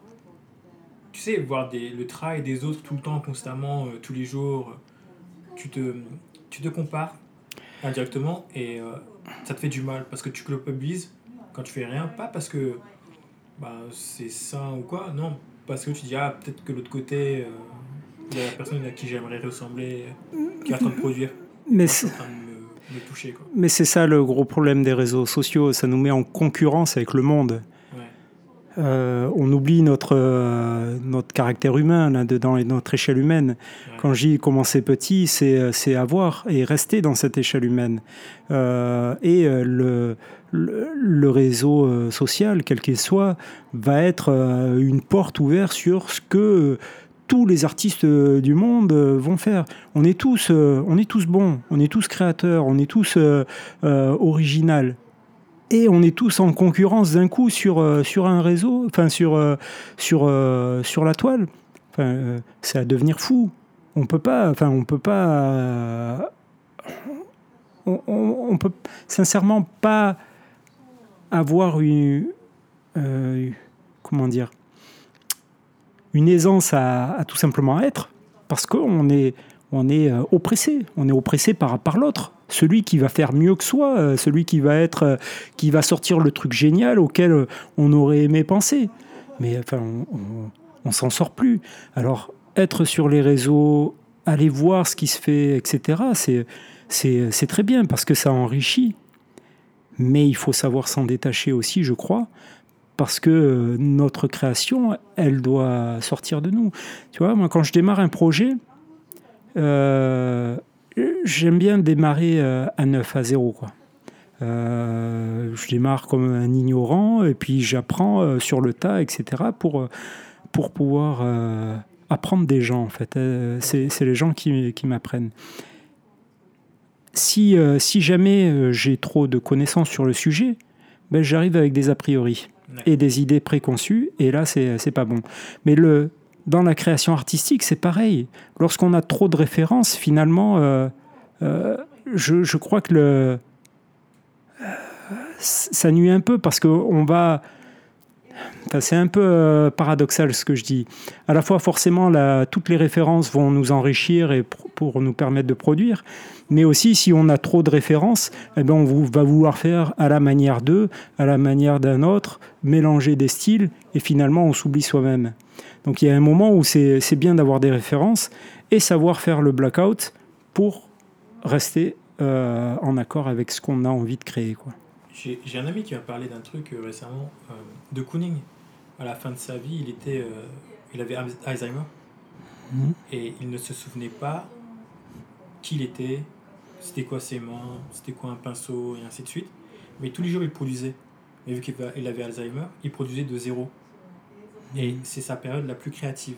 tu sais, voir des, le travail des autres tout le temps, constamment, euh, tous les jours, tu te, tu te compares indirectement et euh, ça te fait du mal parce que tu culpabilises quand tu fais rien, pas parce que bah, c'est ça ou quoi, non, parce que tu dis, ah, peut-être que l'autre côté la personne à qui j'aimerais ressembler qui est en train de produire. Mais c'est... Mais c'est ça le gros problème des réseaux sociaux, ça nous met en concurrence avec le monde. Euh, on oublie notre, euh, notre caractère humain là-dedans et notre échelle humaine. Quand j'y commençais petit, c'est, c'est avoir et rester dans cette échelle humaine. Euh, et le, le, le, réseau social, quel qu'il soit, va être une porte ouverte sur ce que tous les artistes du monde vont faire. On est tous, on est tous bons, on est tous créateurs, on est tous original. Et on est tous en concurrence d'un coup sur, sur un réseau, enfin sur, sur, sur la toile. Enfin, c'est à devenir fou. On peut pas, enfin, on peut pas, on, on, peut sincèrement pas avoir une, comment dire, une aisance à, tout simplement être, parce qu'on est, on est euh, oppressé, on est oppressé par, par l'autre. Celui qui va faire mieux que soi, euh, celui qui va être, euh, qui va sortir le truc génial auquel on aurait aimé penser. Mais enfin, on, on, s'en sort plus. Alors, être sur les réseaux, aller voir ce qui se fait, etc., c'est très bien parce que ça enrichit. Mais il faut savoir s'en détacher aussi, je crois, parce que euh, notre création, elle doit sortir de nous. Tu vois, moi, quand je démarre un projet, euh, j'aime bien démarrer euh, à 9, à 0. Quoi. je démarre comme un ignorant et puis j'apprends sur le tas, etc., pour, pour pouvoir apprendre des gens, en fait. C'est les gens qui, qui m'apprennent. Si, si jamais j'ai trop de connaissances sur le sujet, ben, j'arrive avec des a priori et des idées préconçues, et là, c'est pas bon. Mais le, dans la création artistique, c'est pareil. Lorsqu'on a trop de références, finalement, euh, euh, je, je, crois que le, euh, ça nuit un peu parce qu'on va c'est un peu euh, paradoxal ce que je dis. À la fois, forcément, toutes les références vont nous enrichir et pour nous permettre de produire, mais aussi si on a trop de références, eh ben, on va vouloir faire à la manière d'eux, à la manière d'un autre, mélanger des styles, et finalement on s'oublie soi-même. Donc il y a un moment où c'est bien d'avoir des références et savoir faire le blackout pour rester euh, en accord avec ce qu'on a envie de créer. J'ai un ami qui m'a parlé d'un truc euh, récemment, euh, de Kooning. À la fin de sa vie, il, était, euh, il avait Alzheimer. Mhm. Et il ne se souvenait pas qui il était, c'était quoi ses mains, c'était quoi un pinceau, et ainsi de suite. Mais tous les jours, il produisait. Mais vu qu'il avait Alzheimer, il produisait de zéro. Et mhm. c'est sa période la plus créative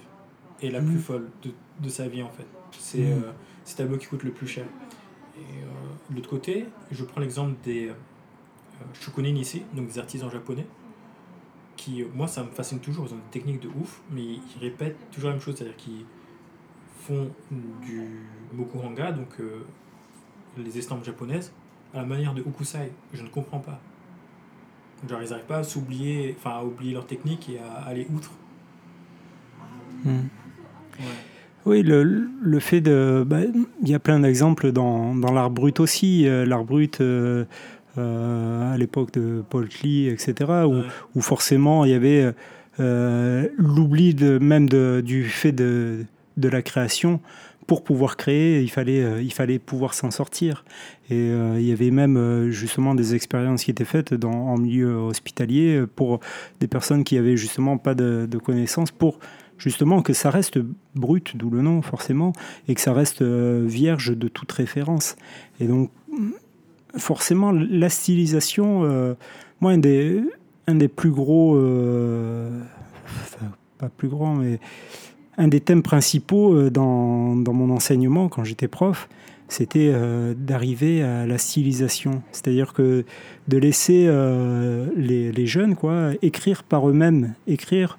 et la plus mhm. folle de, de, sa vie, en fait. C'est euh, tableau qui coûte le plus cher. Et de l'autre côté, je prends l'exemple des Shukunin ici, donc des artisans japonais, qui, euh, moi, ça me fascine toujours. Ils ont des techniques de ouf, mais ils répètent toujours la même chose, c'est-à-dire qu'ils font du mokuranga, donc euh, les estampes japonaises, à la manière de Ukusai. Je ne comprends pas. Genre, ils n'arrivent pas à s'oublier, enfin, à oublier leur technique et à aller outre. Hmm. Oui, le, le, fait de. Bah, il y a plein d'exemples dans, dans l'art brut aussi. Euh, l'art brut, euh, à l'époque de Paul Klee, etc., où, où, forcément il y avait euh, l'oubli de, même de, du fait de, de la création pour pouvoir créer, il fallait, euh, il fallait pouvoir s'en sortir. Et il y avait même justement des expériences qui étaient faites dans, en milieu hospitalier pour des personnes qui avaient justement pas de, de connaissances pour justement que ça reste brut, d'où le nom forcément, et que ça reste vierge de toute référence. Et donc forcément, la stylisation, euh, moi, un des, un des plus gros, euh, pas plus grand, mais un des thèmes principaux euh, dans, dans mon enseignement quand j'étais prof, c'était d'arriver à la stylisation. C'est-à-dire que de laisser les, les, jeunes quoi, écrire par eux-mêmes, écrire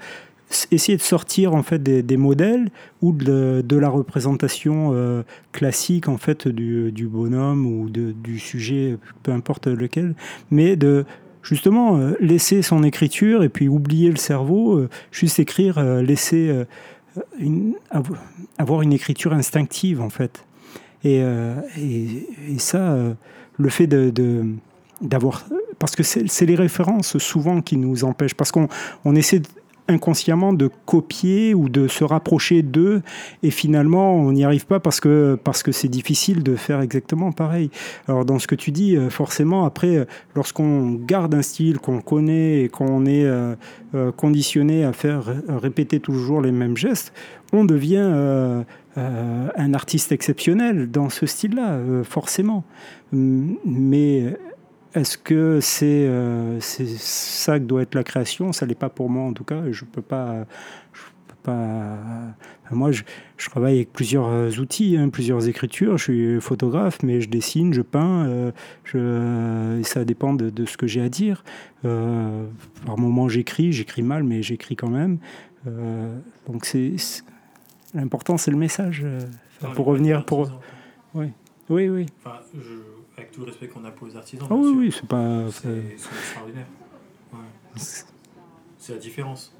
essayer de sortir en fait des, modèles ou de, la représentation euh, classique en fait du, bonhomme ou du sujet, peu importe lequel, mais de justement euh, laisser son écriture et puis oublier le cerveau, euh, juste écrire, laisser avoir une écriture instinctive en fait. Et, ça, le fait de, d'avoir parce que c'est les références souvent qui nous empêchent parce qu'on on essaie inconsciemment de copier ou de se rapprocher d'eux et finalement on n'y arrive pas parce que parce que c'est difficile de faire exactement pareil. Alors dans ce que tu dis euh, forcément après lorsqu'on garde un style qu'on connaît et qu'on est euh, euh, conditionné à faire répéter toujours les mêmes gestes, on devient un artiste exceptionnel dans ce style-là forcément. Mais est-ce que euh, c'est ça que doit être la création? Ça l'est pas pour moi en tout cas. Je peux pas, peux pas. moi, je, travaille avec plusieurs euh, outils, hein, plusieurs écritures. Je suis photographe, mais je dessine, je peins. Euh, je, ça dépend de, ce que j'ai à dire. par moments, j'écris, j'écris mal, mais j'écris quand même. donc, c'est l'important, c'est le message. pour revenir, pour. Oui, oui, oui. Enfin, avec tout le respect qu'on a pour les artisans. Ah oui, oui, c'est pas. C'est extraordinaire. C'est la différence.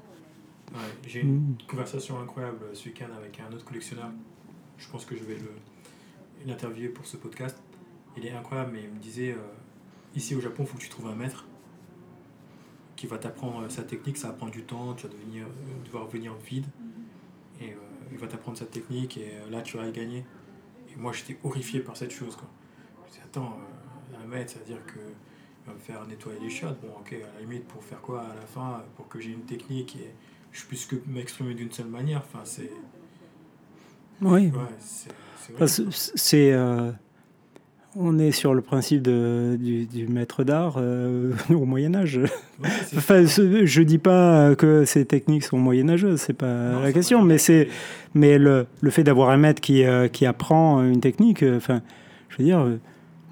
J'ai une mm. conversation incroyable ce week-end avec un autre collectionneur. Je pense que je vais l'interviewer pour ce podcast. Il est incroyable, mais il me disait euh, ici au Japon, il faut que tu trouves un maître qui va t'apprendre sa technique. Ça va prendre du temps, tu vas devenir, euh, devoir venir vide. Et euh, il va t'apprendre sa technique, et là, tu vas y gagner. Et moi, j'étais horrifié par cette chose. Quoi. Disais, attends, un maître, ça veut dire que va me faire nettoyer les chiottes. Bon, ok, à la limite, pour faire quoi à la fin Pour que j'ai une technique et je puisse que m'exprimer d'une seule manière. Enfin, c'est. Oui. c'est. Euh, on est sur le principe de, du, maître d'art euh, au Moyen Âge. enfin, je dis pas que ces techniques sont moyenâgeuses, c'est pas la question, mais c'est mais le, le fait d'avoir un maître qui, euh, qui apprend une technique. Enfin, je veux dire,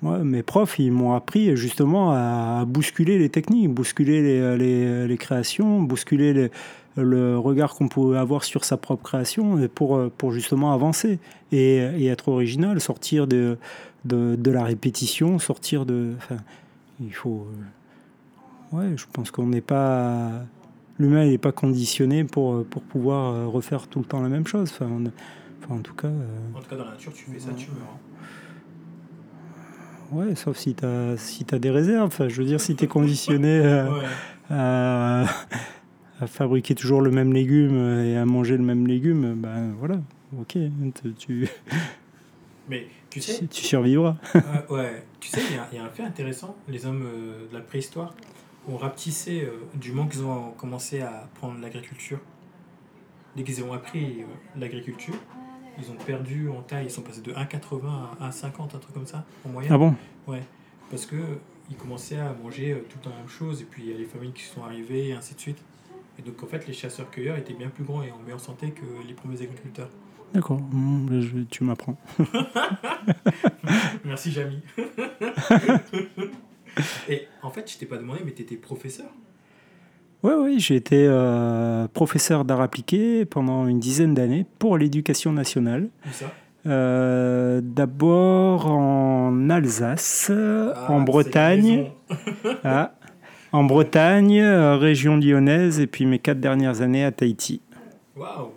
mes profs, ils m'ont appris justement à bousculer les techniques, bousculer les, les, les créations, bousculer le regard qu'on peut avoir sur sa propre création pour, pour justement avancer et, et être original, sortir de, de, de, la répétition, sortir de... Enfin, il faut... Ouais, je pense qu'on n'est pas... L'humain n'est pas conditionné pour, pour pouvoir refaire tout le temps la même chose. Enfin, enfin en tout cas... En tout cas, dans la nature, tu fais ça, tu meurs. Hein. Ouais, sauf si tu as, si as des réserves. Enfin, je veux dire, si tu es conditionné à, fabriquer toujours le même légume et à manger le même légume, ben voilà, ok. Tu, Mais tu sais. Tu survivras. ouais, tu sais, il y, a un fait intéressant. Les hommes euh, de la préhistoire ont rapetissé euh, du moment qu'ils ont commencé à prendre l'agriculture. Dès qu'ils ont appris euh, l'agriculture, ils ont perdu en taille, ils sont passés de 1,80 à 1,50, un truc comme ça, en moyenne. Ah bon? Ouais, parce que ils commençaient à manger euh, tout la même chose, et puis il y a les familles qui sont arrivées, et ainsi de suite. Et donc en fait, les chasseurs-cueilleurs étaient bien plus grands et en meilleure santé que les premiers agriculteurs. D'accord, mmh, tu m'apprends. Merci, Jamy. et en fait, je t'ai pas demandé, mais tu étais professeur? Oui, oui, j'ai été euh, professeur d'art appliqué pendant une dizaine d'années pour l'éducation nationale. Où ça? Euh, D'abord en Alsace, ah, en Bretagne. ah, en Bretagne, euh, région lyonnaise, et puis mes quatre dernières années à Tahiti. Waouh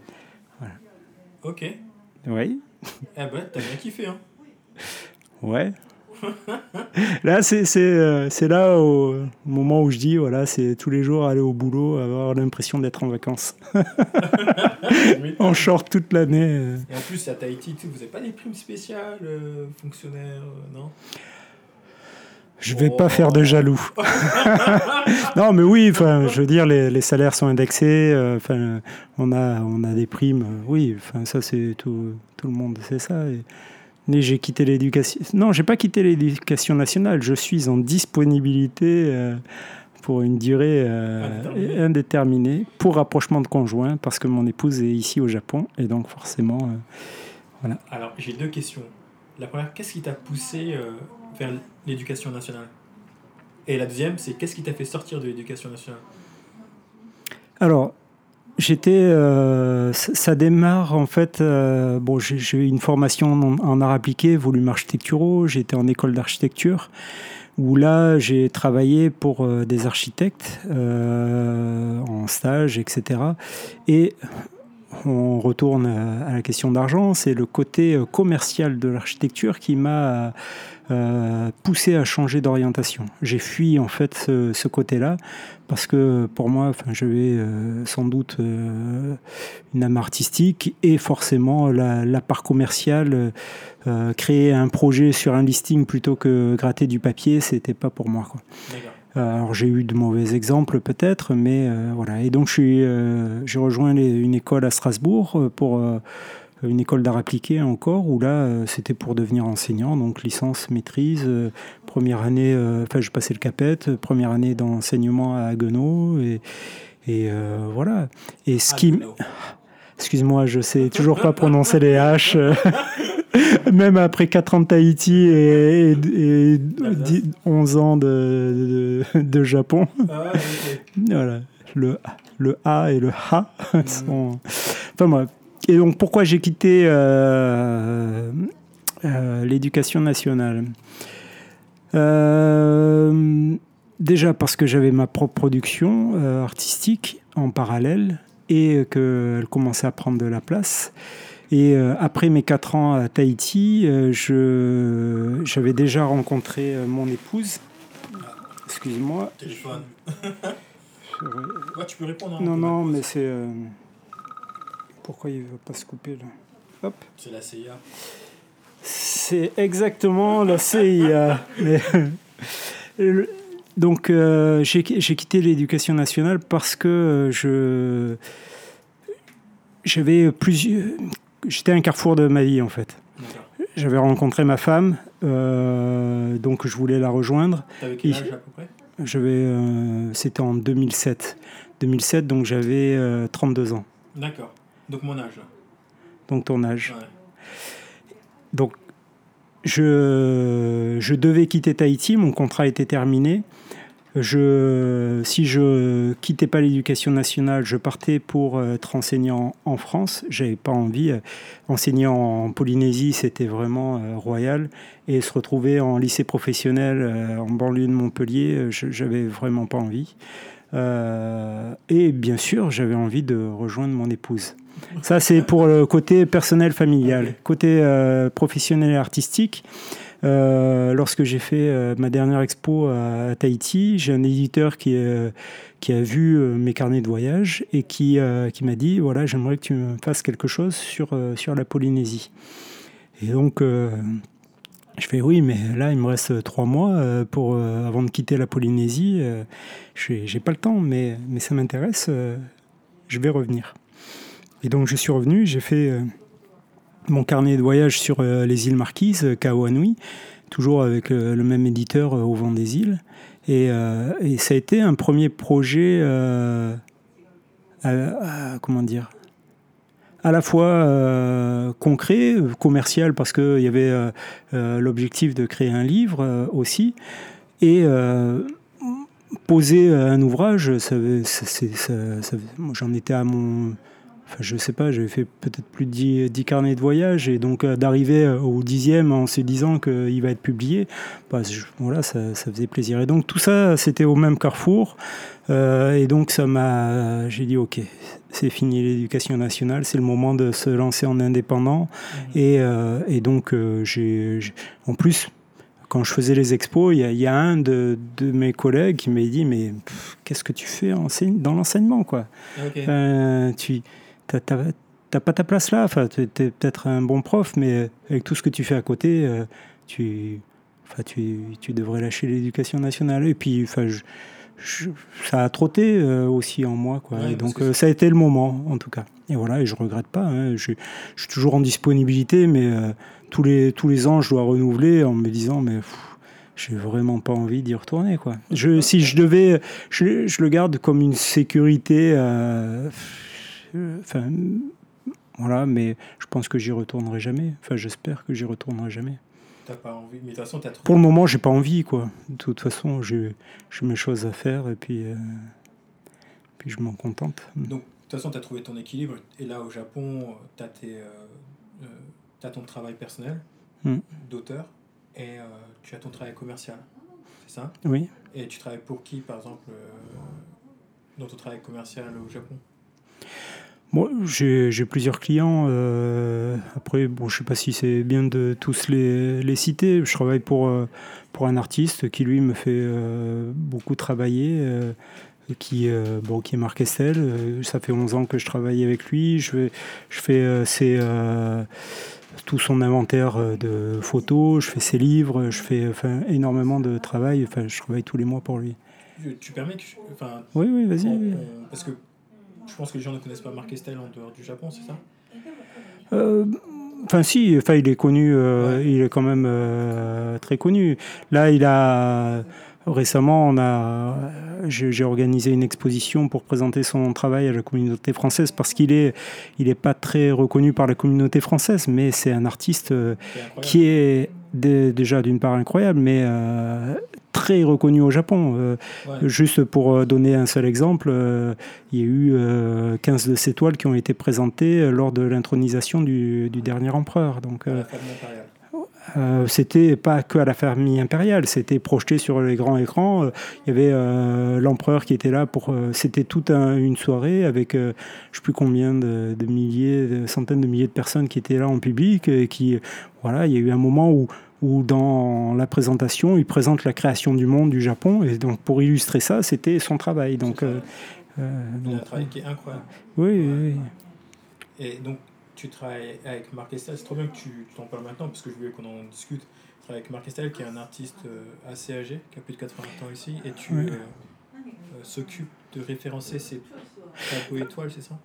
voilà. Ok. Oui. Eh ben, t'as bien kiffé, hein Ouais. Là, euh, c'est là au moment où je dis, voilà, c'est tous les jours aller au boulot, avoir l'impression d'être en vacances. en short toute l'année. Et en plus, à Tahiti, vous n'avez pas des primes spéciales, euh, fonctionnaires, euh, non? Je vais pas faire de jaloux. non, mais oui, enfin, je veux dire, les, les salaires sont indexés. Enfin, on a, on a des primes. oui, enfin, ça c'est tout, tout le monde sait ça. Et, j'ai quitté l'éducation. Non, j'ai pas quitté l'éducation nationale. Je suis en disponibilité euh, pour une durée euh, indéterminée pour rapprochement de conjoint parce que mon épouse est ici au Japon et donc forcément, euh, voilà. Alors j'ai deux questions. La première, qu'est-ce qui t'a poussé vers l'éducation nationale? Et la deuxième, c'est qu'est-ce qui t'a fait sortir de l'éducation nationale? Alors, J'étais, euh, ça démarre en fait. Euh, bon, j'ai eu une formation en, art appliqué, volume architecturaux. J'étais en école d'architecture où là j'ai travaillé pour euh, des architectes en stage, etc. Et on retourne à la question d'argent. C'est le côté commercial de l'architecture qui m'a euh, poussé à changer d'orientation. J'ai fui en fait ce, côté-là parce que pour moi, enfin, j'avais euh, sans doute euh, une âme artistique et forcément la, part commerciale, créer un projet sur un listing plutôt que gratter du papier, c'était pas pour moi. Alors j'ai eu de mauvais exemples peut-être, mais voilà. Et donc j'ai rejoint une école à Strasbourg pour une école d'art appliqué encore, où là, euh, c'était pour devenir enseignant, donc licence, maîtrise, euh, première année, euh, enfin, je passais le CAPET, première année d'enseignement à Haguenau, et, et voilà. Et ce qui... Excuse-moi, je sais toujours pas prononcer les H. Même après 4 ans de Tahiti et, 11 ans de, de, Japon. Ah, voilà, le, le A et le H sont. Enfin, moi. Et donc, pourquoi j'ai quitté euh, euh, l'éducation nationale? Euh, Déjà parce que j'avais ma propre production artistique en parallèle et qu'elle commençait à prendre de la place. Et euh, après mes quatre ans à Tahiti, euh, je, j'avais déjà rencontré euh, mon épouse. Excuse-moi. Téléphone. tu peux répondre. Hein, non, non, mais c'est. Pourquoi il ne veut pas se couper là? Hop. C'est la CIA. C'est exactement la CIA. Donc, j'ai, j'ai quitté l'éducation nationale parce que je j'avais plusieurs j'étais à un carrefour de ma vie en fait. J'avais rencontré ma femme, euh, donc je voulais la rejoindre. T'avais quel âge à peu près? Euh, c'était en 2007. 2007, donc j'avais 32 euh, ans. D'accord. Donc mon âge. Donc ton âge. Donc je, je devais quitter Tahiti, mon contrat était terminé. Je, si je quittais pas l'éducation nationale, je partais pour euh, être enseignant en France. J'avais pas envie. Euh, enseigner en Polynésie, c'était vraiment euh, royal. Et se retrouver en lycée professionnel en banlieue de Montpellier, j'avais vraiment pas envie. et bien sûr, j'avais envie de rejoindre mon épouse. Ça, c'est pour le côté personnel familial. Côté professionnel et artistique. Euh, lorsque j'ai fait euh, ma dernière expo à, Tahiti, j'ai un éditeur qui, euh, qui a vu mes carnets de voyage et qui, qui m'a dit voilà, j'aimerais que tu me fasses quelque chose sur, sur la Polynésie. Et donc, je fais oui, mais là, il me reste trois mois pour, avant de quitter la Polynésie. Je j'ai pas le temps, mais, mais ça m'intéresse. je vais revenir. Et donc, je suis revenu, j'ai fait mon carnet de voyage sur euh, les îles Marquises, euh, Kaoanui, toujours avec euh, le même éditeur au vent des îles. Et, ça a été un premier projet, comment dire, à la fois concret, commercial, parce qu'il y avait l'objectif de créer un livre aussi, et poser un ouvrage, j'en étais à mon Enfin, je sais pas, j'avais fait peut-être plus de 10, carnets de voyage et donc euh, d'arriver euh, au dixième en se disant qu'il va être publié, bah, voilà, ça, ça, faisait plaisir. Et donc tout ça, c'était au même carrefour. Euh, et donc ça m'a, j'ai dit ok, c'est fini l'éducation nationale, c'est le moment de se lancer en indépendant. Mmh. Et, et, donc j'ai, en plus, quand je faisais les expos, il y, a un de, de, mes collègues qui m'a dit mais qu'est-ce que tu fais dans l'enseignement quoi? Tu t'as pas ta place là. Enfin, tu es, peut-être un bon prof, mais avec tout ce que tu fais à côté, euh, tu, enfin, tu, tu devrais lâcher l'éducation nationale. Et puis, enfin, ça a trotté euh, aussi en moi. Quoi. et donc, euh, ça a été le moment, en tout cas. Et voilà, et je regrette pas. Hein. Je, je, suis toujours en disponibilité, mais tous, les, tous les ans, je dois renouveler en me disant, mais j'ai vraiment pas envie d'y retourner. Quoi. Je, si je devais, je, je, le garde comme une sécurité. Enfin, voilà, mais je pense que j'y retournerai jamais. Enfin, j'espère que j'y retournerai jamais. T'as pas envie, mais de toute façon, t'as Pour le moment, j'ai pas envie, quoi. De toute façon, j'ai mes choses à faire et puis, euh, puis je m'en contente. Donc, de toute façon, tu as trouvé ton équilibre. Et là, au Japon, tu as, euh, euh, ton travail personnel hmm. d'auteur et tu as ton travail commercial. C'est ça? Oui. Et tu travailles pour qui, par exemple, dans ton travail commercial au Japon? Moi, j'ai plusieurs clients. Euh, après, bon, je ne sais pas si c'est bien de tous les, les, citer. Je travaille pour, euh, pour un artiste qui, lui, me fait euh, beaucoup travailler, qui, bon, qui est Marc Estelle. ça fait 11 ans que je travaille avec lui. Je, vais, je fais ses, tout son inventaire de photos, je fais ses livres, je fais enfin, énormément de travail. Enfin, je travaille tous les mois pour lui. Tu permets que enfin, Oui, oui, vas-y. Parce que je pense que les gens ne connaissent pas Marc Estelle en dehors du Japon, c'est ça? Euh, Enfin, si, enfin, il est connu, euh, il est quand même euh, très connu. Là, il a. récemment, on a, j'ai organisé une exposition pour présenter son travail à la communauté française parce qu'il est, il est pas très reconnu par la communauté française, mais c'est un artiste qui est déjà d'une part incroyable, mais euh, très reconnu au Japon. Euh, juste pour euh, donner un seul exemple, il y a eu 15 de ces toiles qui ont été présentées lors de l'intronisation du, dernier empereur. Donc, euh, c'était pas que à la famille impériale, c'était projeté sur les grands écrans. Il y avait l'empereur qui était là pour. c'était toute une soirée avec je sais plus combien de, de, milliers, de centaines de milliers de personnes qui étaient là en public. Et qui, voilà, il y a eu un moment où où dans la présentation, il présente la création du monde du Japon. Et donc, pour illustrer ça, c'était son travail. Donc, euh, euh, un travail qui est incroyable. Oui, oui, Et donc, tu travailles avec Marc Estel. C'est trop bien que tu t'en parles maintenant, parce que je voulais qu'on en discute. Tu travailles avec Marc Estel, qui est un artiste euh, assez âgé, qui a plus de 80 ans ici. Et tu s'occupes de référencer ses tableaux étoiles, c'est ça?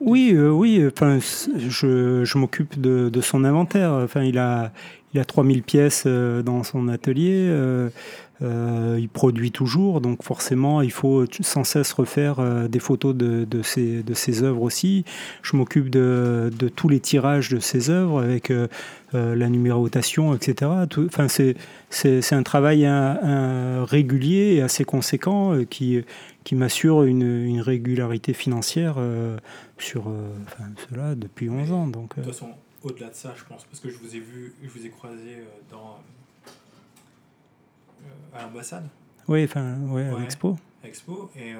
Oui, oui. Enfin, je, je m'occupe de, de, son inventaire. Enfin, il a, il a 3000 pièces euh, dans son atelier. Euh, euh, il produit toujours, donc forcément, il faut sans cesse refaire des photos de, de, ses, de ses œuvres aussi. Je m'occupe de, de, tous les tirages de ses œuvres avec la numérotation, etc. enfin, c'est un travail un, régulier et assez conséquent qui, qui m'assure une, une, régularité financière sur cela depuis 11 ans. Donc, de toute façon, au-delà de ça, je pense, parce que je vous ai vu, je vous ai croisé euh, dans, euh, à l'ambassade. Oui, enfin, ouais, à l'expo. Expo, et euh,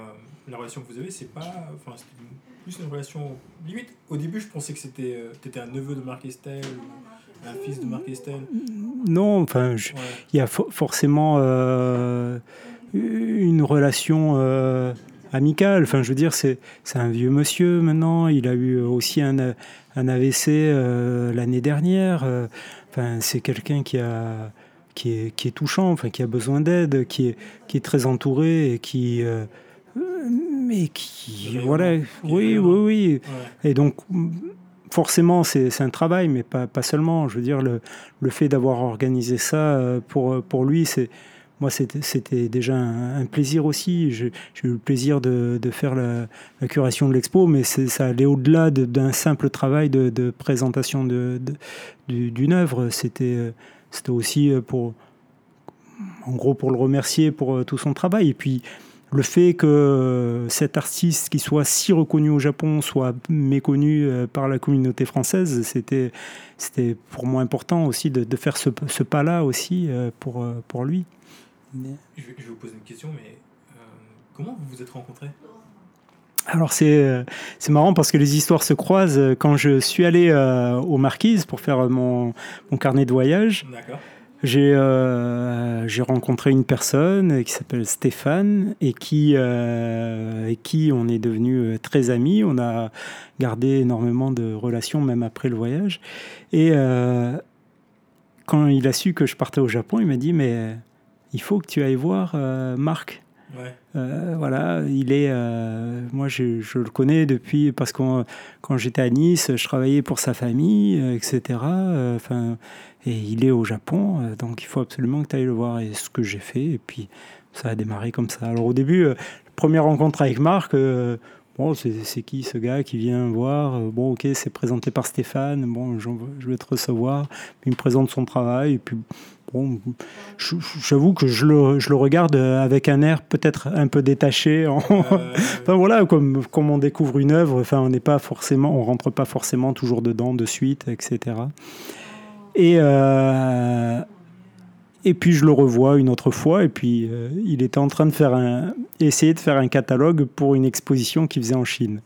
la relation que vous avez, c'est pas. Enfin, c'est plus une relation. Limite, au début, je pensais que c'était étais un neveu de Marc Estel, un fils de Marc Estel. Non, enfin, il y a forcément une relation amical. Enfin, je veux dire, c'est un vieux monsieur maintenant. Il a eu aussi un, un AVC euh, l'année dernière. Euh, enfin, c'est quelqu'un qui a qui est, qui est, touchant, enfin, qui a besoin d'aide, qui est, qui est très entouré et qui euh, mais qui voilà, oui, oui, oui. Et donc forcément, c'est un travail, mais pas, pas, seulement. Je veux dire, le, le fait d'avoir organisé ça pour, pour lui, c'est moi, c'était déjà un, plaisir aussi. J'ai eu le plaisir de, de faire la, la, curation de l'expo, mais ça allait au-delà d'un simple travail de, de présentation d'une œuvre. C'était aussi pour, en gros, pour le remercier pour tout son travail. Et puis, le fait que cet artiste qui soit si reconnu au Japon soit méconnu euh, par la communauté française, c'était pour moi important aussi de, faire ce, pas-là aussi euh, pour, pour lui. Je vais, vous poser une question, mais euh, comment vous vous êtes rencontrés? Alors c'est c'est marrant parce que les histoires se croisent. Quand je suis allé euh, aux Marquises pour faire mon, mon carnet de voyage, j'ai euh, j'ai rencontré une personne qui s'appelle Stéphane et qui, et qui on est devenu très amis. On a gardé énormément de relations même après le voyage. Et quand il a su que je partais au Japon, il m'a dit mais il faut que tu ailles voir euh, Euh, voilà, il est. Euh, moi, je, le connais depuis parce que quand j'étais à Nice, je travaillais pour sa famille, etc. Enfin, et il est au Japon, donc il faut absolument que tu ailles le voir. Et ce que j'ai fait, et puis ça a démarré comme ça. Alors au début, première rencontre avec Marc. Bon, c'est qui ce gars qui vient voir Bon, ok, c'est présenté par Stéphane. Bon, je, je vais te recevoir. Il me présente son travail. Et puis, Bon, j'avoue que je le, je le, regarde avec un air peut-être un peu détaché. enfin voilà, comme, comme on découvre une œuvre, enfin on n'est pas forcément, on rentre pas forcément toujours dedans de suite, etc. Et euh, et puis je le revois une autre fois, et puis euh, il était en train de faire un, essayer de faire un catalogue pour une exposition qu'il faisait en Chine.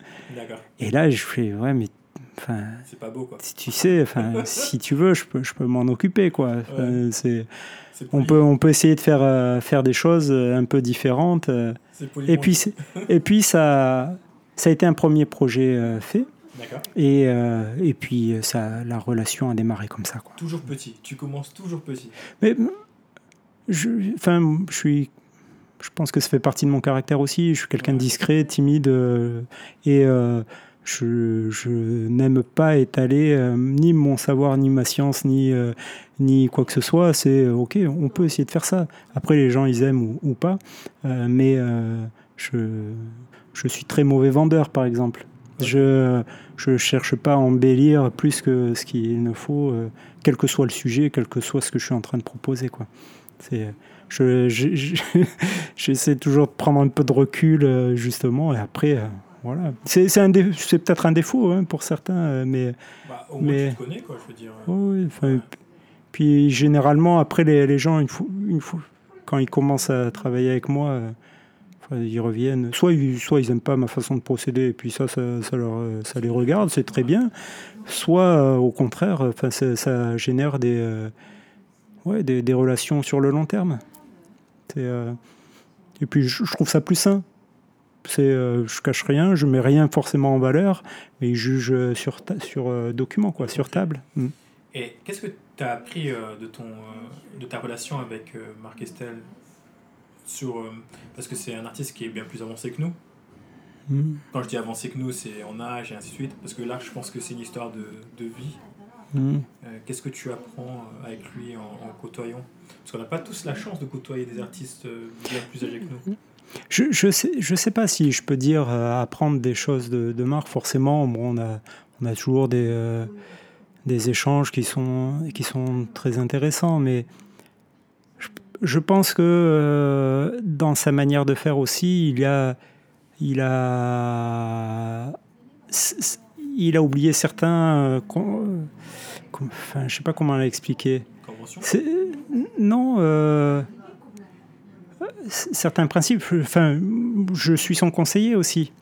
Et là je fais ouais mais c'est pas beau, quoi. Si tu sais, enfin, si tu veux, je peux, je peux m'en occuper, quoi. c'est, on peut, on peut essayer de faire, euh, faire des choses euh, un peu différentes. Euh. et puis, et puis ça, ça a été un premier projet fait. Et, et puis ça, la relation a démarré comme ça. Quoi. Toujours petit. Tu commences toujours petit. Mais je, enfin, je suis je pense que ça fait partie de mon caractère aussi. Je suis quelqu'un de discret, timide, et je, n'aime pas étaler ni mon savoir, ni ma science, ni, ni quoi que ce soit. C'est OK, on peut essayer de faire ça. Après, les gens, ils aiment ou, pas. mais je, je suis très mauvais vendeur, par exemple. Je ne cherche pas à embellir plus que ce qu'il ne faut, quel que soit le sujet, quel que soit ce que je suis en train de proposer. Quoi. C'est, je, j'essaie toujours de prendre un peu de recul, justement, et après, voilà. C'est, peut-être un défaut hein, pour certains, mais. Bah, au moins, mais... tu te connais, quoi, je veux dire. Oui, Puis généralement, après, les, les gens, une fois, une fois, quand ils commencent à travailler avec moi, ils reviennent. Soit ils, soit ils n'aiment pas ma façon de procéder, et puis ça, ça, leur, ça les regarde, c'est très bien. Soit, euh, au contraire, enfin, ça, génère des, euh, ouais, des, des, relations sur le long terme. Euh, et puis, je, trouve ça plus sain. C'est, je cache rien, je mets rien forcément en valeur, mais ils jugent sur, sur document, quoi, sur table. Mm. Et qu'est-ce que tu as appris de, ton, de ta relation avec Marc Estelle sur, euh, parce que c'est un artiste qui est bien plus avancé que nous. Hmm. Quand je dis avancé que nous, c'est en âge et ainsi de suite, parce que là, je pense que c'est une histoire de, de vie. Euh, qu'est-ce que tu apprends euh, avec lui en, côtoyant? Parce qu'on n'a pas tous la chance de côtoyer des artistes bien plus âgés que nous. Je ne je sais, je sais pas si je peux dire apprendre des choses de, de Marc. Forcément, bon, on, a, on a toujours des, des échanges qui sont, qui sont très intéressants, mais je pense que euh, dans sa manière de faire aussi, il a, il a, il a oublié certains. Euh, enfin, je sais pas comment l'expliquer. Non. Certains principes. Enfin, je suis son conseiller aussi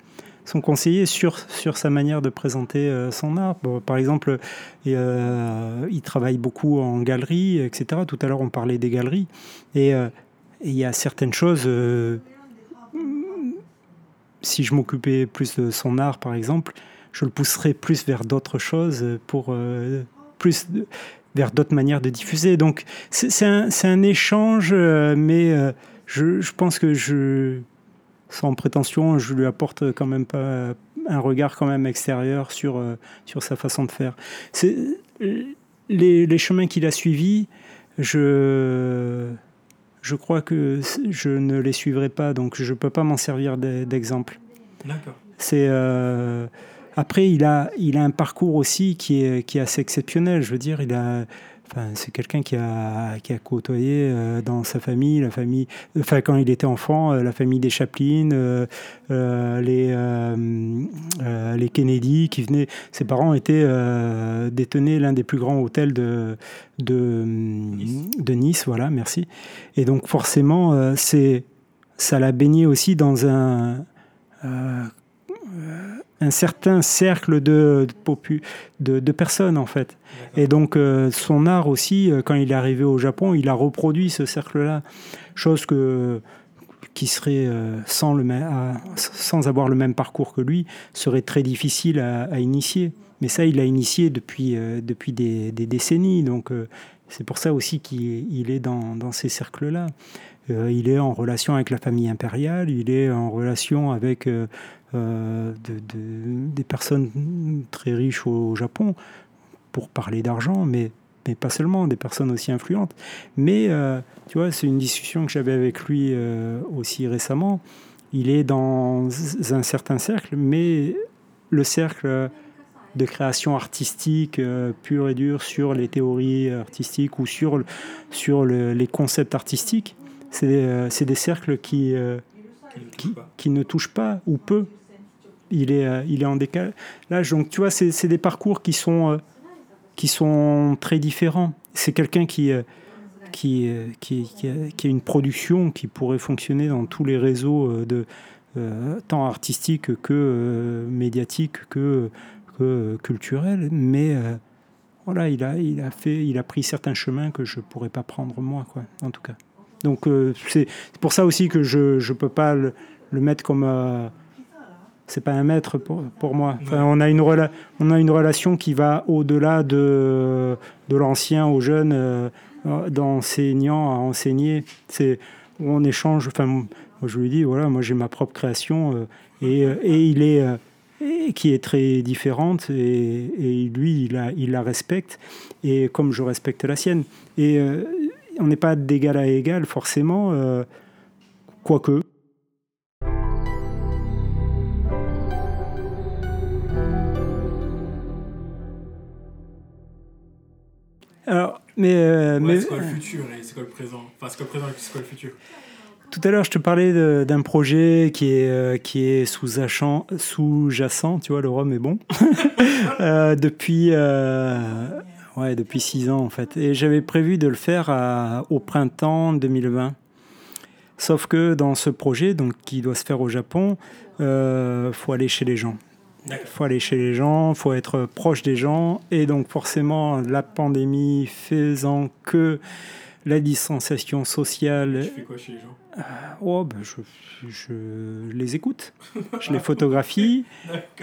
son conseiller sur, sur sa manière de présenter euh, son art. par exemple, euh, il travaille beaucoup en galerie, etc. Tout à l'heure, on parlait des galeries. Et euh, il y a certaines choses, si je m'occupais plus de son art, par exemple, je le pousserais plus vers d'autres choses, pour plus vers d'autres manières de diffuser. Donc, c'est un, un, échange, mais je, je pense que je sans prétention, je lui apporte quand même pas un regard quand même extérieur sur, euh, sur sa façon de faire. C'est, les, les chemins qu'il a suivis, je, je crois que je ne les suivrai pas, donc je ne peux pas m'en servir d'exemple. D'accord. C'est, euh, après, il a, il a un parcours aussi qui est, qui est assez exceptionnel. Je veux dire, il a, c'est quelqu'un qui a, qui a côtoyé euh, dans sa famille, la famille, enfin quand il était enfant, euh, la famille des Chaplin, euh, les, les Kennedy qui venaient. Ses parents étaient détenaient l'un des plus grands hôtels de, de, nice. de Nice, voilà, merci. Et donc forcément, c'est ça l'a baigné aussi dans un un certain cercle de, de, de, personnes en fait. Et donc euh, son art aussi, euh, quand il est arrivé au Japon, il a reproduit ce cercle-là, chose que qui serait euh, sans, le sans avoir le même parcours que lui, serait très difficile à, initier. Mais ça, il l'a initié depuis, depuis des, des, décennies. Donc c'est pour ça aussi qu'il est dans, dans ces cercles-là. Il est en relation avec la famille impériale, il est en relation avec euh, de, des personnes très riches au, Japon pour parler d'argent, mais, mais pas seulement, des personnes aussi influentes. Mais euh, tu vois, c'est une discussion que j'avais avec lui euh, aussi récemment. Il est dans un certain cercle, mais le cercle de création artistique pure et dure sur les théories artistiques ou sur, sur les concepts artistiques, c'est des cercles qui, qui, qui, ne touchent pas ou peu il est, euh, il est en décalage. Donc, tu vois, c'est des parcours qui sont, euh, qui sont très différents. C'est quelqu'un qui, euh, qui, qui, a, une production qui pourrait fonctionner dans tous les réseaux, de, tant artistiques que médiatiques que, que culturels. Mais voilà, il a, il, a fait, il a pris certains chemins que je ne pourrais pas prendre moi, quoi, en tout cas. Donc, c'est pour ça aussi que je ne peux pas le, le mettre comme c'est pas un maître pour, pour moi. on, a une on a une relation qui va au-delà de, de l'ancien au jeune, euh, d'enseignant à enseigner. C'est, on échange. Enfin, moi, je lui dis, voilà, moi j'ai ma propre création euh, et, et, il est. et qui est très différente et, lui, il la, il la respecte et comme je respecte la sienne. Et on n'est pas d'égal à égal forcément, quoique. Alors, mais, euh, mais... C'est quoi le futur et c'est quoi le présent? Enfin, c'est quoi le présent et c'est quoi le futur? Tout à l'heure, je te parlais d'un projet qui est, euh, qui est sous-jacent, sous tu vois, le rhum est bon, euh, depuis, ouais, depuis six ans en fait. Et j'avais prévu de le faire à, au printemps 2020. Sauf que dans ce projet, donc, qui doit se faire au Japon, il faut aller chez les gens. Il faut aller chez les gens, il faut être proche des gens. Et donc forcément, la pandémie faisant que la distanciation sociale... Tu fais quoi chez les gens? Euh, oh, ben je, je, les écoute, je les photographie.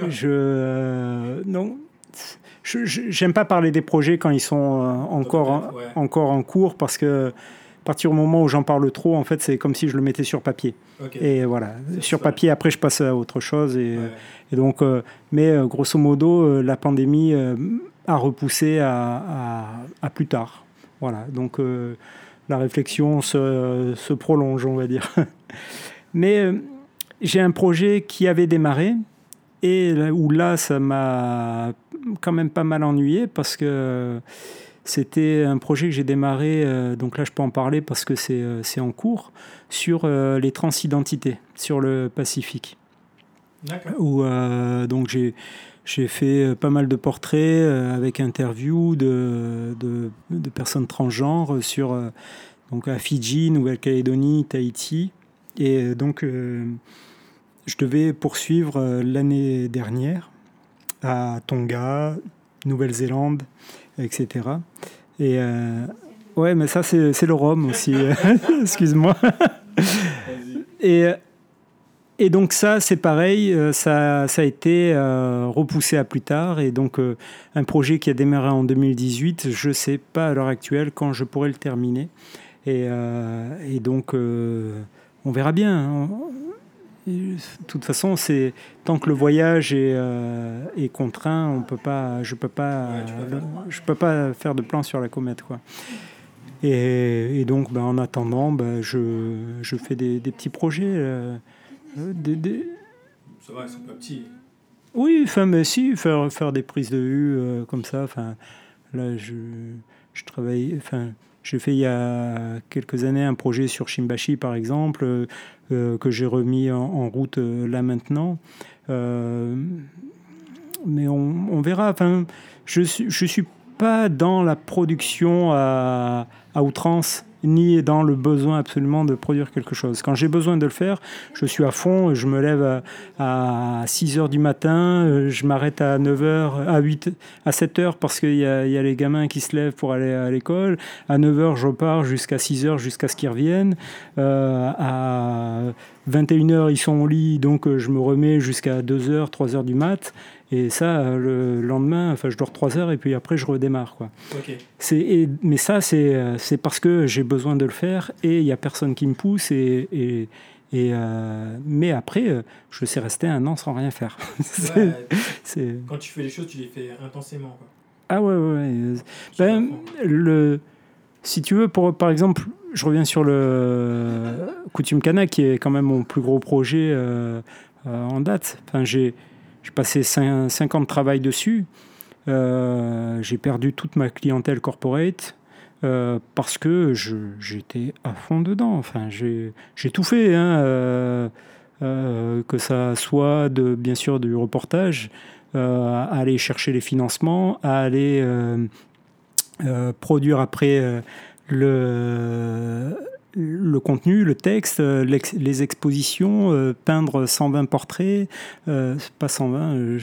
je, euh, non, je n'aime pas parler des projets quand ils sont euh, encore, encore en cours parce que partir du moment où j'en parle trop, en fait, c'est comme si je le mettais sur papier. Et voilà, sur papier, après, je passe à autre chose. Et, donc, euh, mais euh, grosso modo, la pandémie a repoussé à, à, plus tard. Voilà, donc la réflexion se, se, prolonge, on va dire. mais j'ai un projet qui avait démarré et où là, ça m'a quand même pas mal ennuyé parce que c'était un projet que j'ai démarré, euh, donc là je peux en parler parce que c'est euh, en cours, sur euh, les transidentités sur le Pacifique. Où donc j'ai fait pas mal de portraits avec interviews de, de, de, personnes transgenres sur donc à Fidji, Nouvelle-Calédonie, Tahiti. Et donc je devais poursuivre l'année dernière à Tonga, Nouvelle-Zélande, etc. Et euh, ouais, mais ça, c'est le rhum aussi. Excuse-moi. et, et donc ça, c'est pareil, euh, ça, ça a été euh, repoussé à plus tard. Et donc un projet qui a démarré en 2018, je ne sais pas à l'heure actuelle quand je pourrai le terminer. Et, et donc on verra bien. De toute façon, c'est tant que le voyage est, euh, est contraint, on peut pas, je peux pas, je peux pas faire de plan sur la comète, quoi. Et, et donc, ben, en attendant, ben, je, je, fais des, des, petits projets. Euh, des, des... Ça va, ils sont pas petits. Oui, enfin, mais si, faire, faire des prises de vue euh, comme ça. Enfin, là, je, je travaille. Enfin, j'ai fait il y a quelques années un projet sur Shimbashi, par exemple, euh, euh, que j'ai remis en, route euh, là maintenant. mais on, verra. Enfin, je ne suis pas dans la production à, à outrance ni dans le besoin absolument de produire quelque chose. Quand j'ai besoin de le faire, je suis à fond, je me lève à, 6 heures du matin, euh, je m'arrête à 9 heures, à 8, à 7 heures parce qu'il y, a les gamins qui se lèvent pour aller à l'école. À 9 heures, je pars jusqu'à 6 heures, jusqu'à ce qu'ils reviennent. Euh, à 21 heures, ils sont au lit, donc euh, je me remets jusqu'à 2 heures, 3 heures du mat. Et ça, le lendemain, enfin, je dors trois heures et puis après, je redémarre. Quoi. C'est, mais ça, c'est, c'est parce que j'ai besoin de le faire et il n'y a personne qui me pousse. Et, et, et euh, mais après, euh, je sais rester un an sans rien faire. Quand tu fais les choses, tu les fais intensément. Quoi. Ah ouais, ouais. Ben, le, si tu veux, pour, par exemple, je reviens sur le Coutume Cana, qui est quand même mon plus gros projet euh, en date. Enfin, j'ai j'ai passé 5 ans de travail dessus. Euh, j'ai perdu toute ma clientèle corporate euh, parce que j'étais à fond dedans. Enfin, j'ai tout fait, hein, euh, que ça soit de, bien sûr du reportage, à aller chercher les financements, à aller produire après le le contenu, le texte, euh, les expositions, euh, peindre 120 portraits, euh, pas 120,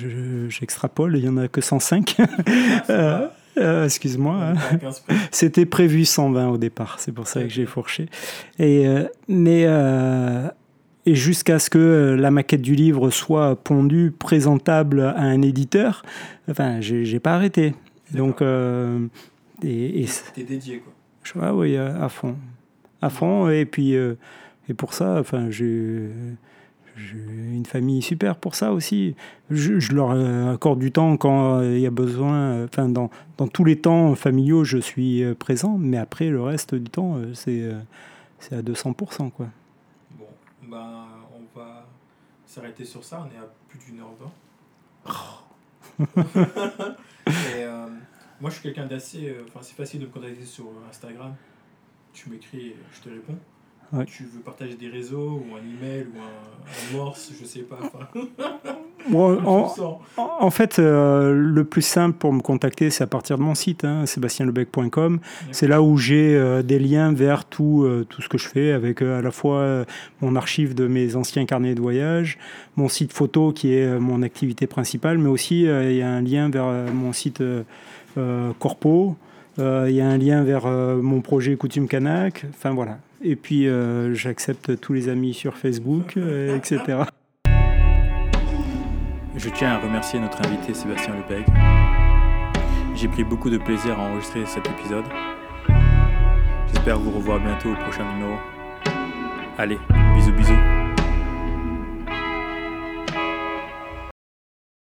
j'extrapole, il n'y en a que 105. Excuse-moi. Hein. C'était prévu 120 au départ, c'est pour ça que j'ai fourché. Et, mais et jusqu'à ce que la maquette du livre soit pondue, présentable à un éditeur, enfin, j'ai pas arrêté. Donc, et, et dédié quoi. Ah oui, à fond à fond. Et puis, euh, et pour ça, enfin, j'ai, une famille super pour ça aussi. Je, leur accorde du temps quand il y a besoin. Enfin, dans, dans, tous les temps familiaux, je suis présent, mais après, le reste du temps, c'est à 200%. Quoi. Bon, ben, on va s'arrêter sur ça. On est à plus d'une heure vingt. Et, moi, je suis quelqu'un d'assez. Enfin, c'est facile de me contacter sur Instagram. Tu m'écris, je te réponds. Tu veux partager des réseaux ou un email ou un, morse, je sais pas. en, fait, euh, le plus simple pour me contacter, c'est à partir de mon site, hein, sébastienlebec.com. C'est là où j'ai euh, des liens vers tout, euh, tout ce que je fais, avec à la fois mon archive de mes anciens carnets de voyage, mon site photo qui est mon activité principale, mais aussi il y a un lien vers mon site corpo. Il y a un lien vers mon projet Coutume Canac. Enfin voilà, et puis, euh, j'accepte tous les amis sur Facebook, euh, etc. Je tiens à remercier notre invité Sébastien Lepeg. J'ai pris beaucoup de plaisir à enregistrer cet épisode. J'espère vous revoir bientôt au prochain numéro. Allez, bisous bisous.